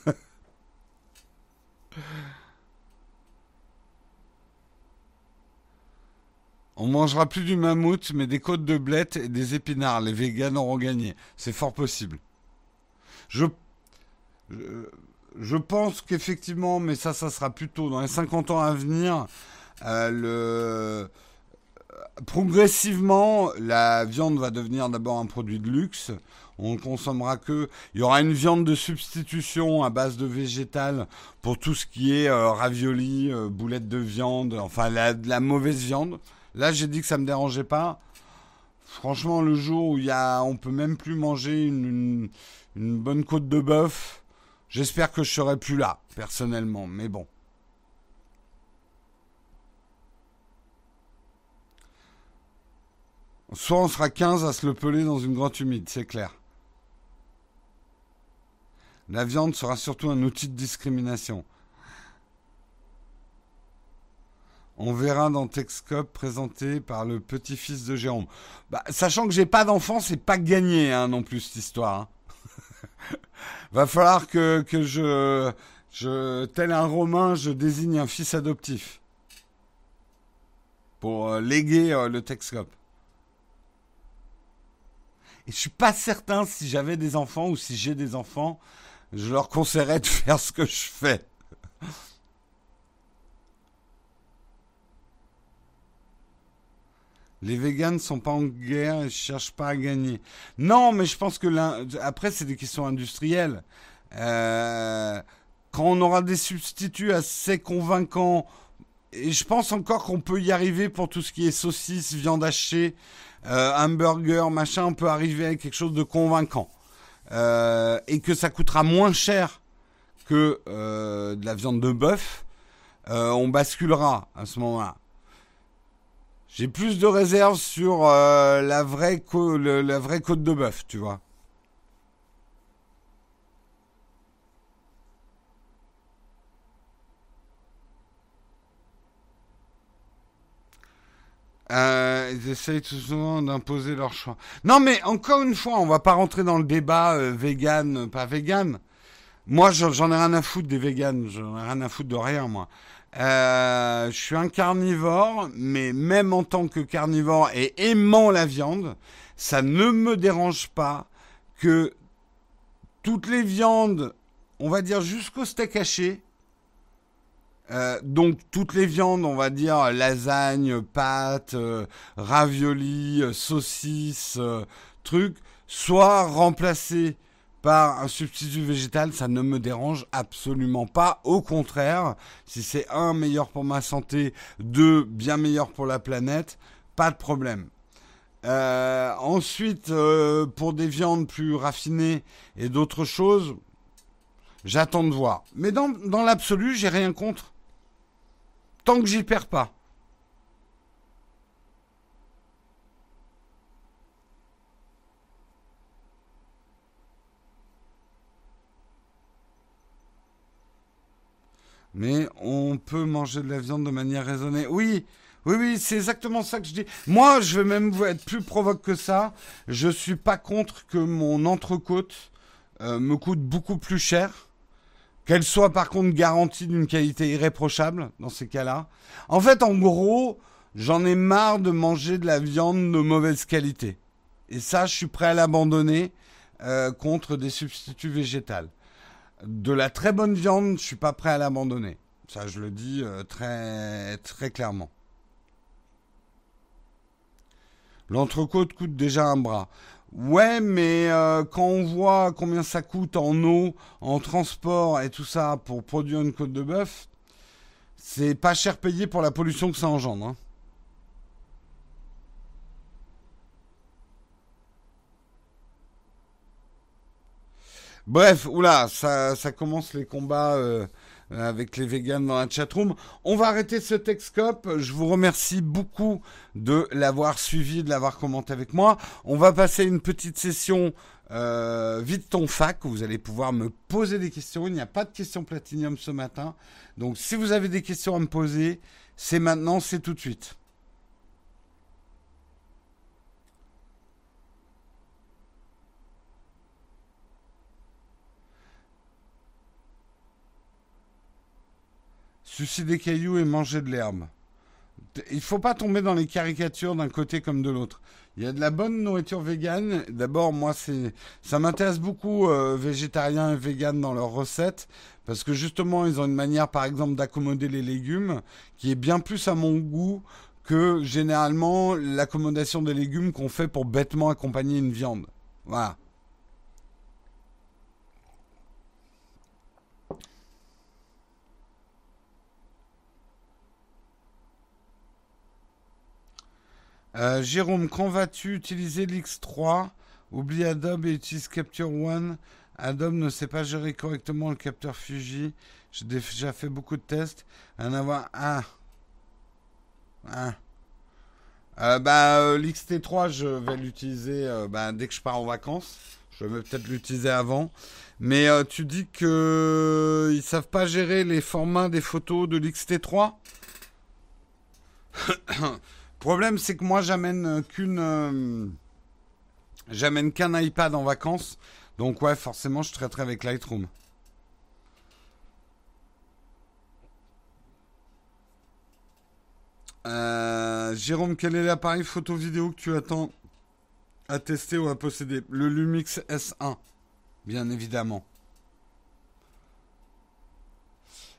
S1: On mangera plus du mammouth, mais des côtes de blettes et des épinards. Les véganes auront gagné. C'est fort possible. Je, pense qu'effectivement, mais ça, ça sera plutôt dans les 50 ans à venir, euh, progressivement, la viande va devenir d'abord un produit de luxe. On consommera que. Il y aura une viande de substitution à base de végétal pour tout ce qui est euh, ravioli, euh, boulettes de viande, enfin la mauvaise viande. Là, j'ai dit que ça me dérangeait pas. Franchement, le jour où il y a, on peut même plus manger une, bonne côte de bœuf, j'espère que je serai plus là, personnellement. Mais bon. Soit on sera 15 à se le peler dans une grotte humide, c'est clair. La viande sera surtout un outil de discrimination. On verra dans Texcope présenté par le petit-fils de Jérôme. Bah, sachant que j'ai pas d'enfant, c'est pas gagné hein, non plus cette histoire. Hein. [LAUGHS] Va falloir que, je, tel un Romain, je désigne un fils adoptif pour euh, léguer euh, le Texcope. Et je suis pas certain si j'avais des enfants ou si j'ai des enfants, je leur conseillerais de [LAUGHS] faire ce que je fais. Les véganes ne sont pas en guerre et cherchent pas à gagner. Non, mais je pense que là, après, c'est des questions industrielles. Euh, quand on aura des substituts assez convaincants, et je pense encore qu'on peut y arriver pour tout ce qui est saucisse, viande hachée, euh, hamburger, machin, on peut arriver avec quelque chose de convaincant. Euh, et que ça coûtera moins cher que de la viande de bœuf, on basculera à ce moment-là. J'ai plus de réserves sur euh, la, vraie la vraie côte de bœuf, tu vois. Euh, ils essayent tout souvent d'imposer leur choix. Non, mais encore une fois, on va pas rentrer dans le débat euh, vegan, pas vegan. Moi, j'en ai rien à foutre des véganes. J'en ai rien à foutre de rien, moi. Euh, je suis un carnivore, mais même en tant que carnivore et aimant la viande, ça ne me dérange pas que toutes les viandes, on va dire jusqu'au steak haché, euh, donc toutes les viandes, on va dire lasagne, pâtes, euh, raviolis, saucisses, trucs, soient remplacées par un substitut végétal, ça ne me dérange absolument pas. Au contraire, si c'est un meilleur pour ma santé, deux bien meilleur pour la planète, pas de problème. Euh, ensuite, euh, pour des viandes plus raffinées et d'autres choses, j'attends de voir. Mais dans, dans l'absolu, j'ai rien contre. Tant que j'y perds pas. Mais on peut manger de la viande de manière raisonnée. Oui, oui, oui, c'est exactement ça que je dis. Moi, je vais même être plus provoque que ça. Je suis pas contre que mon entrecôte euh, me coûte beaucoup plus cher. Qu'elle soit par contre garantie d'une qualité irréprochable dans ces cas-là. En fait, en gros, j'en ai marre de manger de la viande de mauvaise qualité. Et ça, je suis prêt à l'abandonner euh, contre des substituts végétaux. De la très bonne viande, je suis pas prêt à l'abandonner. Ça, je le dis euh, très très clairement. L'entrecôte coûte déjà un bras. Ouais, mais euh, quand on voit combien ça coûte en eau, en transport et tout ça pour produire une côte de bœuf, c'est pas cher payé pour la pollution que ça engendre. Hein. Bref, oula, ça, commence les combats euh, avec les vegans dans la chatroom. On va arrêter ce Texcope. Je vous remercie beaucoup de l'avoir suivi, de l'avoir commenté avec moi. On va passer une petite session euh, vite ton fac vous allez pouvoir me poser des questions. Il n'y a pas de questions platinium ce matin. Donc si vous avez des questions à me poser, c'est maintenant, c'est tout de suite. Sucer des cailloux et manger de l'herbe. Il faut pas tomber dans les caricatures d'un côté comme de l'autre. Il y a de la bonne nourriture végane. D'abord, moi, c'est, ça m'intéresse beaucoup euh, végétariens et véganes dans leurs recettes parce que justement, ils ont une manière, par exemple, d'accommoder les légumes qui est bien plus à mon goût que généralement l'accommodation des légumes qu'on fait pour bêtement accompagner une viande. Voilà. Euh, Jérôme, quand vas-tu utiliser l'X3 Oublie Adobe et utilise Capture One. Adobe ne sait pas gérer correctement le capteur Fuji. J'ai déjà fait beaucoup de tests. En avoir un. Un. Euh, bah, euh, L'XT3, je vais l'utiliser bah, dès que je pars en vacances. Je vais peut-être l'utiliser avant. Mais tu dis que ils savent pas gérer les formats des photos de l'XT3 [COUGHS] [COUGHS] [COUGHS] problème, c'est que moi, j'amène euh, qu'une. Euh, j'amène qu'un iPad en vacances. Donc, ouais, forcément, je traiterai avec Lightroom. Euh, Jérôme, quel est l'appareil photo vidéo que tu attends à tester ou à posséder? Le Lumix S1, bien évidemment.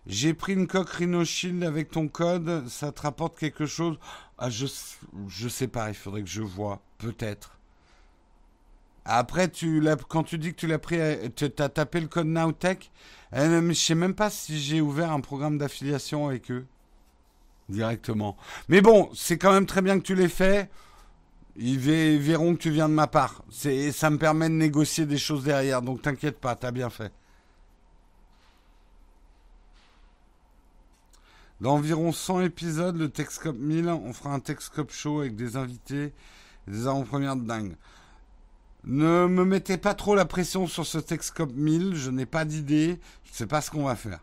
S1: J'ai pris une coque Rhino Shield avec ton code, ça te rapporte quelque chose? Ah, je, je sais pas, il faudrait que je vois, peut-être. Après, tu quand tu dis que tu l'as pris, tu as tapé le code Nowtech, euh, je sais même pas si j'ai ouvert un programme d'affiliation avec eux directement. Mais bon, c'est quand même très bien que tu l'aies fait. Ils verront que tu viens de ma part. Ça me permet de négocier des choses derrière, donc t'inquiète pas, t'as bien fait. Dans environ 100 épisodes, le Texcop 1000, on fera un Texcop show avec des invités, des avant-premières de dingue. Ne me mettez pas trop la pression sur ce Texcop 1000, je n'ai pas d'idée, je ne sais pas ce qu'on va faire.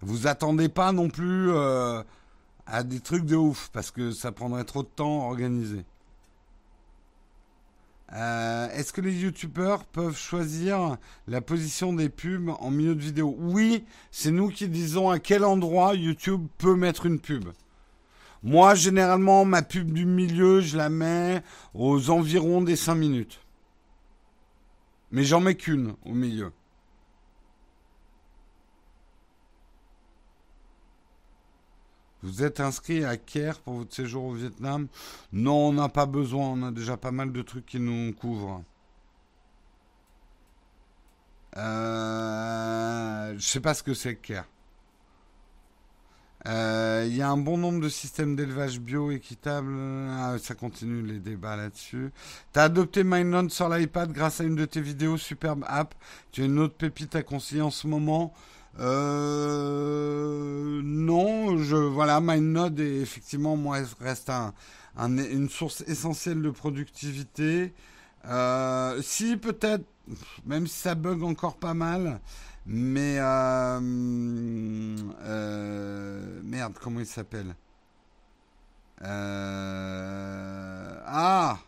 S1: Vous attendez pas non plus euh, à des trucs de ouf, parce que ça prendrait trop de temps à organiser. Euh, est-ce que les youtubeurs peuvent choisir la position des pubs en milieu de vidéo? Oui, c'est nous qui disons à quel endroit YouTube peut mettre une pub. Moi, généralement, ma pub du milieu, je la mets aux environs des 5 minutes. Mais j'en mets qu'une au milieu. Vous êtes inscrit à Caire pour votre séjour au Vietnam Non, on n'a pas besoin. On a déjà pas mal de trucs qui nous couvrent. Euh, je sais pas ce que c'est Caire. Euh, il y a un bon nombre de systèmes d'élevage bio équitable. Ah, ça continue les débats là-dessus. Tu as adopté MindNode sur l'iPad grâce à une de tes vidéos, superbe app. Tu as une autre pépite à conseiller en ce moment. Euh, non, je voilà, MindNode est effectivement moi reste un, une source essentielle de productivité. Euh, si, peut-être, même si ça bug encore pas mal. Mais. Euh, euh, merde, comment il s'appelle? Ah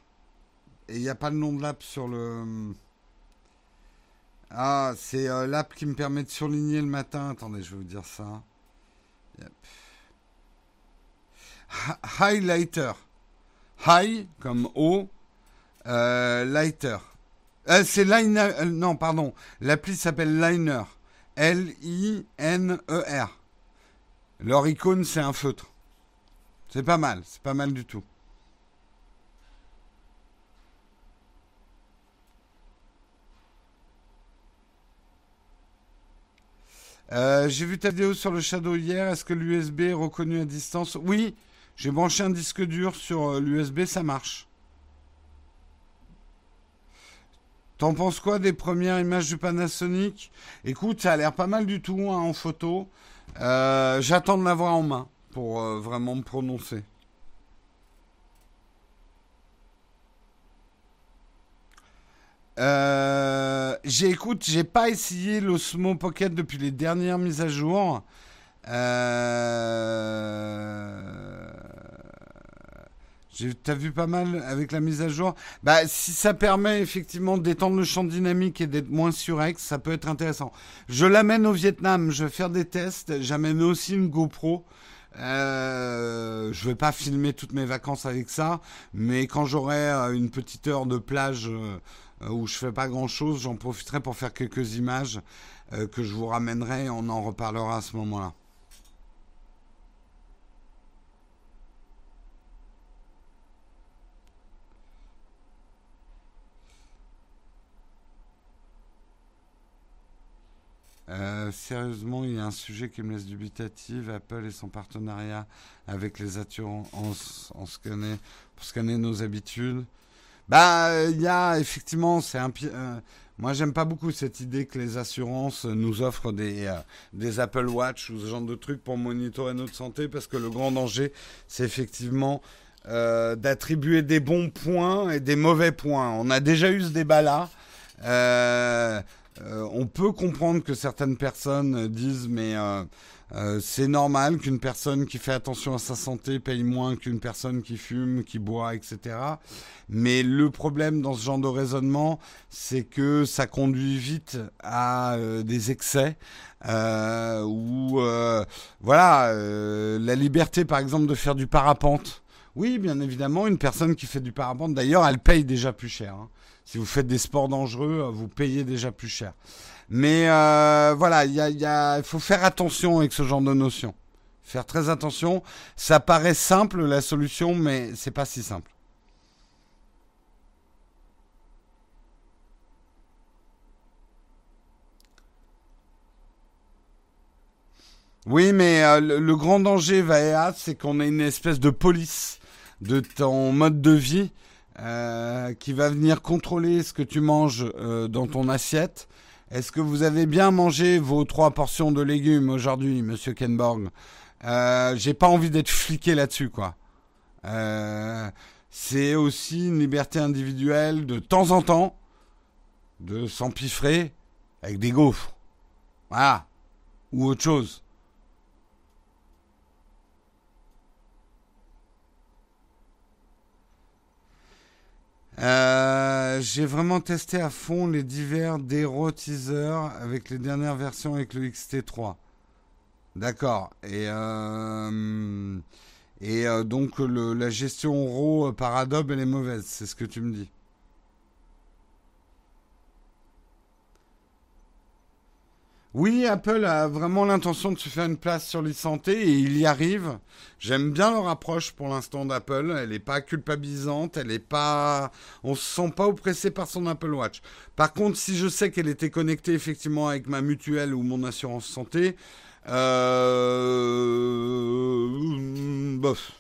S1: Et il n'y a pas le nom de l'app sur le. Ah, c'est l'app qui me permet de surligner le matin. Attendez, je vais vous dire ça. Highlighter. High comme O. lighter. Euh, c'est Liner. Euh, non, pardon. L'appli s'appelle Liner. L-I-N-E-R. Leur icône, c'est un feutre. C'est pas mal. C'est pas mal du tout. Euh, j'ai vu ta vidéo sur le Shadow hier. Est-ce que l'USB est reconnu à distance? Oui, j'ai branché un disque dur sur l'USB, ça marche. T'en penses quoi des premières images du Panasonic? Écoute, ça a l'air pas mal du tout hein, en photo. Euh, j'attends de l'avoir en main pour euh, vraiment me prononcer. Euh, j'ai écoute, j'ai pas essayé l'Osmo Pocket depuis les dernières mises à jour. Euh, T'as vu pas mal avec la mise à jour? Bah, si ça permet effectivement d'étendre le champ dynamique et d'être moins surex, ça peut être intéressant. Je l'amène au Vietnam, je vais faire des tests. J'amène aussi une GoPro. Euh, je vais pas filmer toutes mes vacances avec ça, mais quand j'aurai euh, une petite heure de plage euh, où je fais pas grand chose, j'en profiterai pour faire quelques images euh, que je vous ramènerai. On en reparlera à ce moment-là. Euh, sérieusement, il y a un sujet qui me laisse dubitative. Apple et son partenariat avec les assurances en scanner, pour scanner nos habitudes. Bah, il y a effectivement, c'est un. Euh, moi, j'aime pas beaucoup cette idée que les assurances nous offrent des, euh, des Apple Watch ou ce genre de trucs pour monitorer notre santé, parce que le grand danger, c'est effectivement d'attribuer des bons points et des mauvais points. On a déjà eu ce débat-là. Euh, euh, on peut comprendre que certaines personnes disent mais euh, euh, c'est normal qu'une personne qui fait attention à sa santé paye moins qu'une personne qui fume, qui boit, etc. Mais le problème dans ce genre de raisonnement, c'est que ça conduit vite à des excès. ou voilà, la liberté par exemple de faire du parapente. Oui, bien évidemment, une personne qui fait du parapente, d'ailleurs, elle paye déjà plus cher. Hein. Si vous faites des sports dangereux, euh, vous payez déjà plus cher. Mais euh, voilà, il faut faire attention avec ce genre de notions. Faire très attention. Ça paraît simple la solution, mais c'est pas si simple. Oui, mais euh, le, grand danger, Vaea, c'est qu'on ait une espèce de police de ton mode de vie euh, qui va venir contrôler ce que tu manges dans ton assiette. Est-ce que vous avez bien mangé vos trois portions de légumes aujourd'hui, Monsieur Kenborg? Euh, J'ai pas envie d'être fliqué là-dessus, quoi. Euh, c'est aussi une liberté individuelle de temps en temps de s'empiffrer avec des gaufres, voilà, ou autre chose. Euh, j'ai vraiment testé à fond les divers dérotiseurs avec les dernières versions avec le XT3. D'accord. Et, euh, et euh, donc le, la gestion RAW par Adobe, elle est mauvaise, c'est ce que tu me dis. Oui, Apple a vraiment l'intention de se faire une place sur l'e-santé et il y arrive. J'aime bien leur approche pour l'instant d'Apple. Elle n'est pas culpabilisante, elle n'est pas, on se sent pas oppressé par son Apple Watch. Par contre, si je sais qu'elle était connectée effectivement avec ma mutuelle ou mon assurance santé, euh... bof.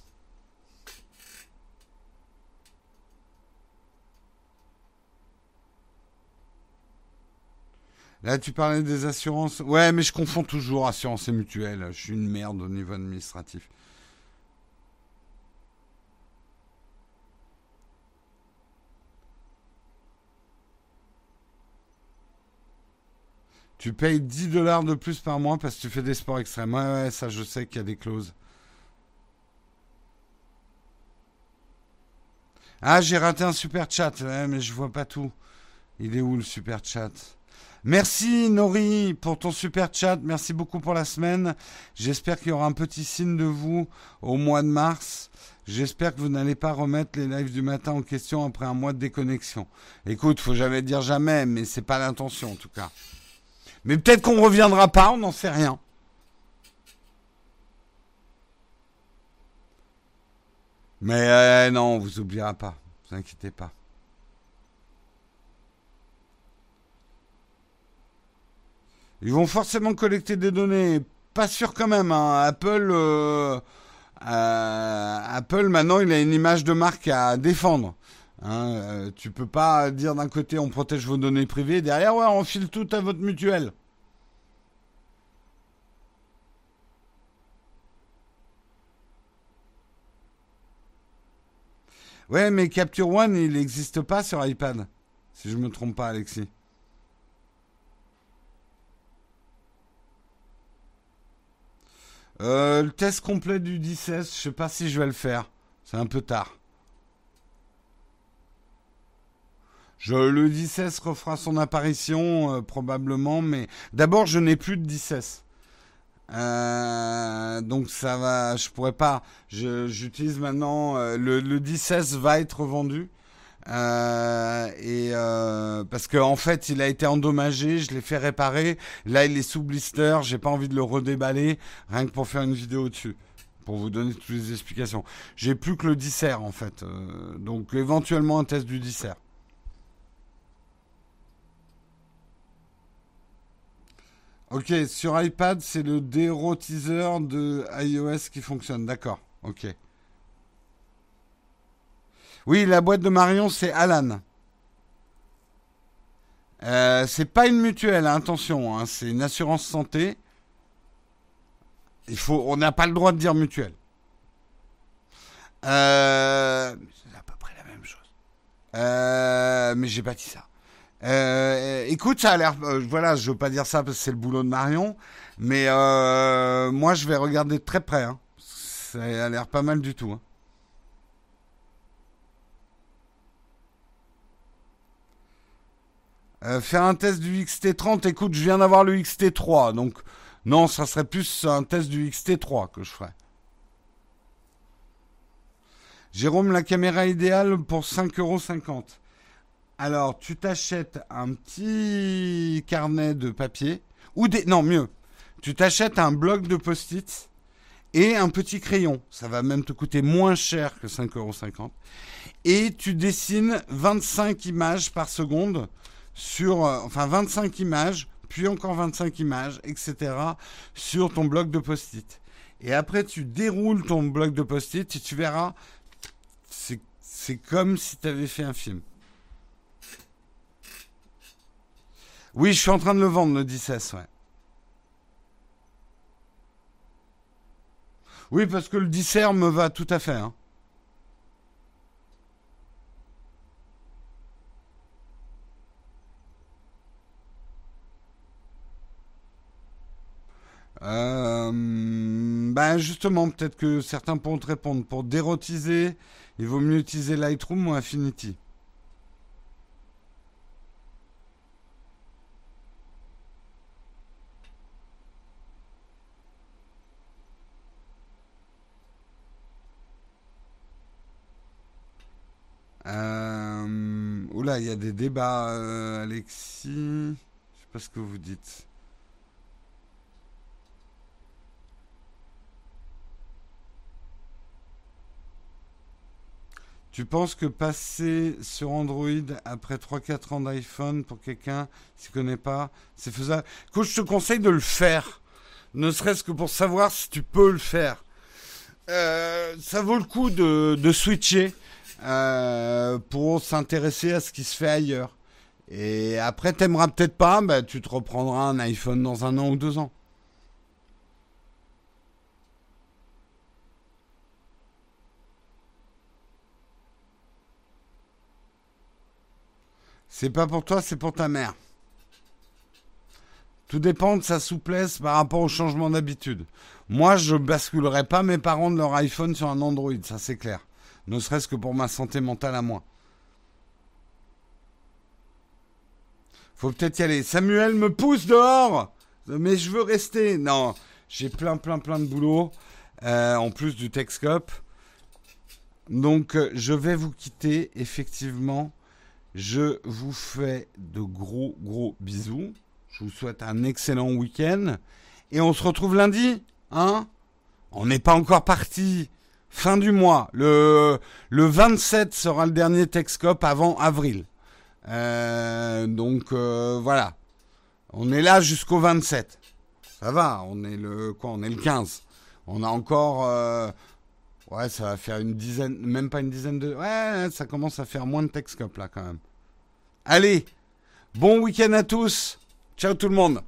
S1: Là, tu parlais des assurances. Ouais, mais je confonds toujours assurance et mutuelle. Je suis une merde au niveau administratif. Tu payes 10 dollars de plus par mois parce que tu fais des sports extrêmes. Ouais, ouais, ça, je sais qu'il y a des clauses. Ah, j'ai raté un super chat. Ouais, mais je vois pas tout. Il est où le super chat? Merci Nori pour ton super chat. Merci beaucoup pour la semaine. J'espère qu'il y aura un petit signe de vous au mois de mars. J'espère que vous n'allez pas remettre les lives du matin en question après un mois de déconnexion. Écoute, faut jamais dire jamais, mais c'est pas l'intention en tout cas. Mais peut-être qu'on reviendra pas, on n'en sait rien. Mais euh, non, on vous oubliera pas. Vous inquiétez pas. Ils vont forcément collecter des données. Pas sûr quand même. Hein. Apple, euh, euh, Apple maintenant, il a une image de marque à défendre. Hein. Euh, tu peux pas dire d'un côté on protège vos données privées, derrière ouais on file tout à votre mutuelle. Ouais, mais Capture One, il n'existe pas sur iPad. Si je me trompe pas, Alexis. Euh, le test complet du 16, je sais pas si je vais le faire. C'est un peu tard. Le 16 refera son apparition euh, probablement, mais d'abord je n'ai plus de 16. Euh, donc ça va, je pourrais pas. J'utilise maintenant le, le 16 va être vendu. Euh, et euh, parce qu'en en fait, il a été endommagé, je l'ai fait réparer. Là, il est sous blister. J'ai pas envie de le redéballer, rien que pour faire une vidéo dessus, pour vous donner toutes les explications. J'ai plus que le dissert en fait, euh, donc éventuellement un test du dissert. Ok, sur iPad, c'est le dérotiseur de iOS qui fonctionne. D'accord, ok. Oui, la boîte de Marion, c'est Alan. Euh, c'est pas une mutuelle, hein, attention, hein, c'est une assurance santé. Il faut, on n'a pas le droit de dire mutuelle. Euh, c'est à peu près la même chose. Euh, mais j'ai pas dit ça. Euh, écoute, ça a l'air. Voilà, je veux pas dire ça parce que c'est le boulot de Marion, mais moi je vais regarder de très près. Hein. Ça a l'air pas mal du tout. Euh, faire un test du XT30, écoute, je viens d'avoir le XT3, donc non, ça serait plus un test du XT3 que je ferais. Jérôme, la caméra idéale pour 5,50€. Alors, tu t'achètes un petit carnet de papier, ou des... Non, mieux, tu t'achètes un bloc de post-it et un petit crayon. Ça va même te coûter moins cher que 5,50€. Et tu dessines 25 images par seconde sur, euh, enfin 25 images, puis encore 25 images, etc. sur ton bloc de post-it. Et après, tu déroules ton bloc de post-it et tu verras, c'est comme si tu avais fait un film. Oui, je suis en train de le vendre, le 16, ouais. Oui, parce que le dissert me va tout à fait. Hein. Euh, ben justement, peut-être que certains pourront te répondre. Pour dérotiser, il vaut mieux utiliser Lightroom ou Affinity. Euh, oula, il y a des débats, euh, Alexis. Je sais pas ce que vous dites. Tu penses que passer sur Android après 3-4 ans d'iPhone pour quelqu'un qui ne connaît pas, c'est faisable? Écoute, je te conseille de le faire. Ne serait-ce que pour savoir si tu peux le faire. Euh, ça vaut le coup de, switcher euh, pour s'intéresser à ce qui se fait ailleurs. Et après, t'aimeras peut-être pas, bah, tu te reprendras un iPhone dans un an ou deux ans. C'est pas pour toi, c'est pour ta mère. Tout dépend de sa souplesse par rapport au changement d'habitude. Moi, je basculerai pas mes parents de leur iPhone sur un Android, ça c'est clair. Ne serait-ce que pour ma santé mentale à moi. Faut peut-être y aller. Samuel me pousse dehors Mais je veux rester. Non, j'ai plein, plein, plein de boulot. Euh, en plus du Texcop. Donc, euh, je vais vous quitter, effectivement. Je vous fais de gros, gros bisous. Je vous souhaite un excellent week-end. Et on se retrouve lundi. Hein? On n'est pas encore parti. Fin du mois. Le, le 27 sera le dernier Texcop avant avril. Euh, donc euh, voilà. On est là jusqu'au 27. Ça va, on est le quoi On est le 15. On a encore euh, ouais, ça va faire une dizaine, même pas une dizaine de ouais, ça commence à faire moins de Texcop là quand même. Allez, bon week-end à tous. Ciao tout le monde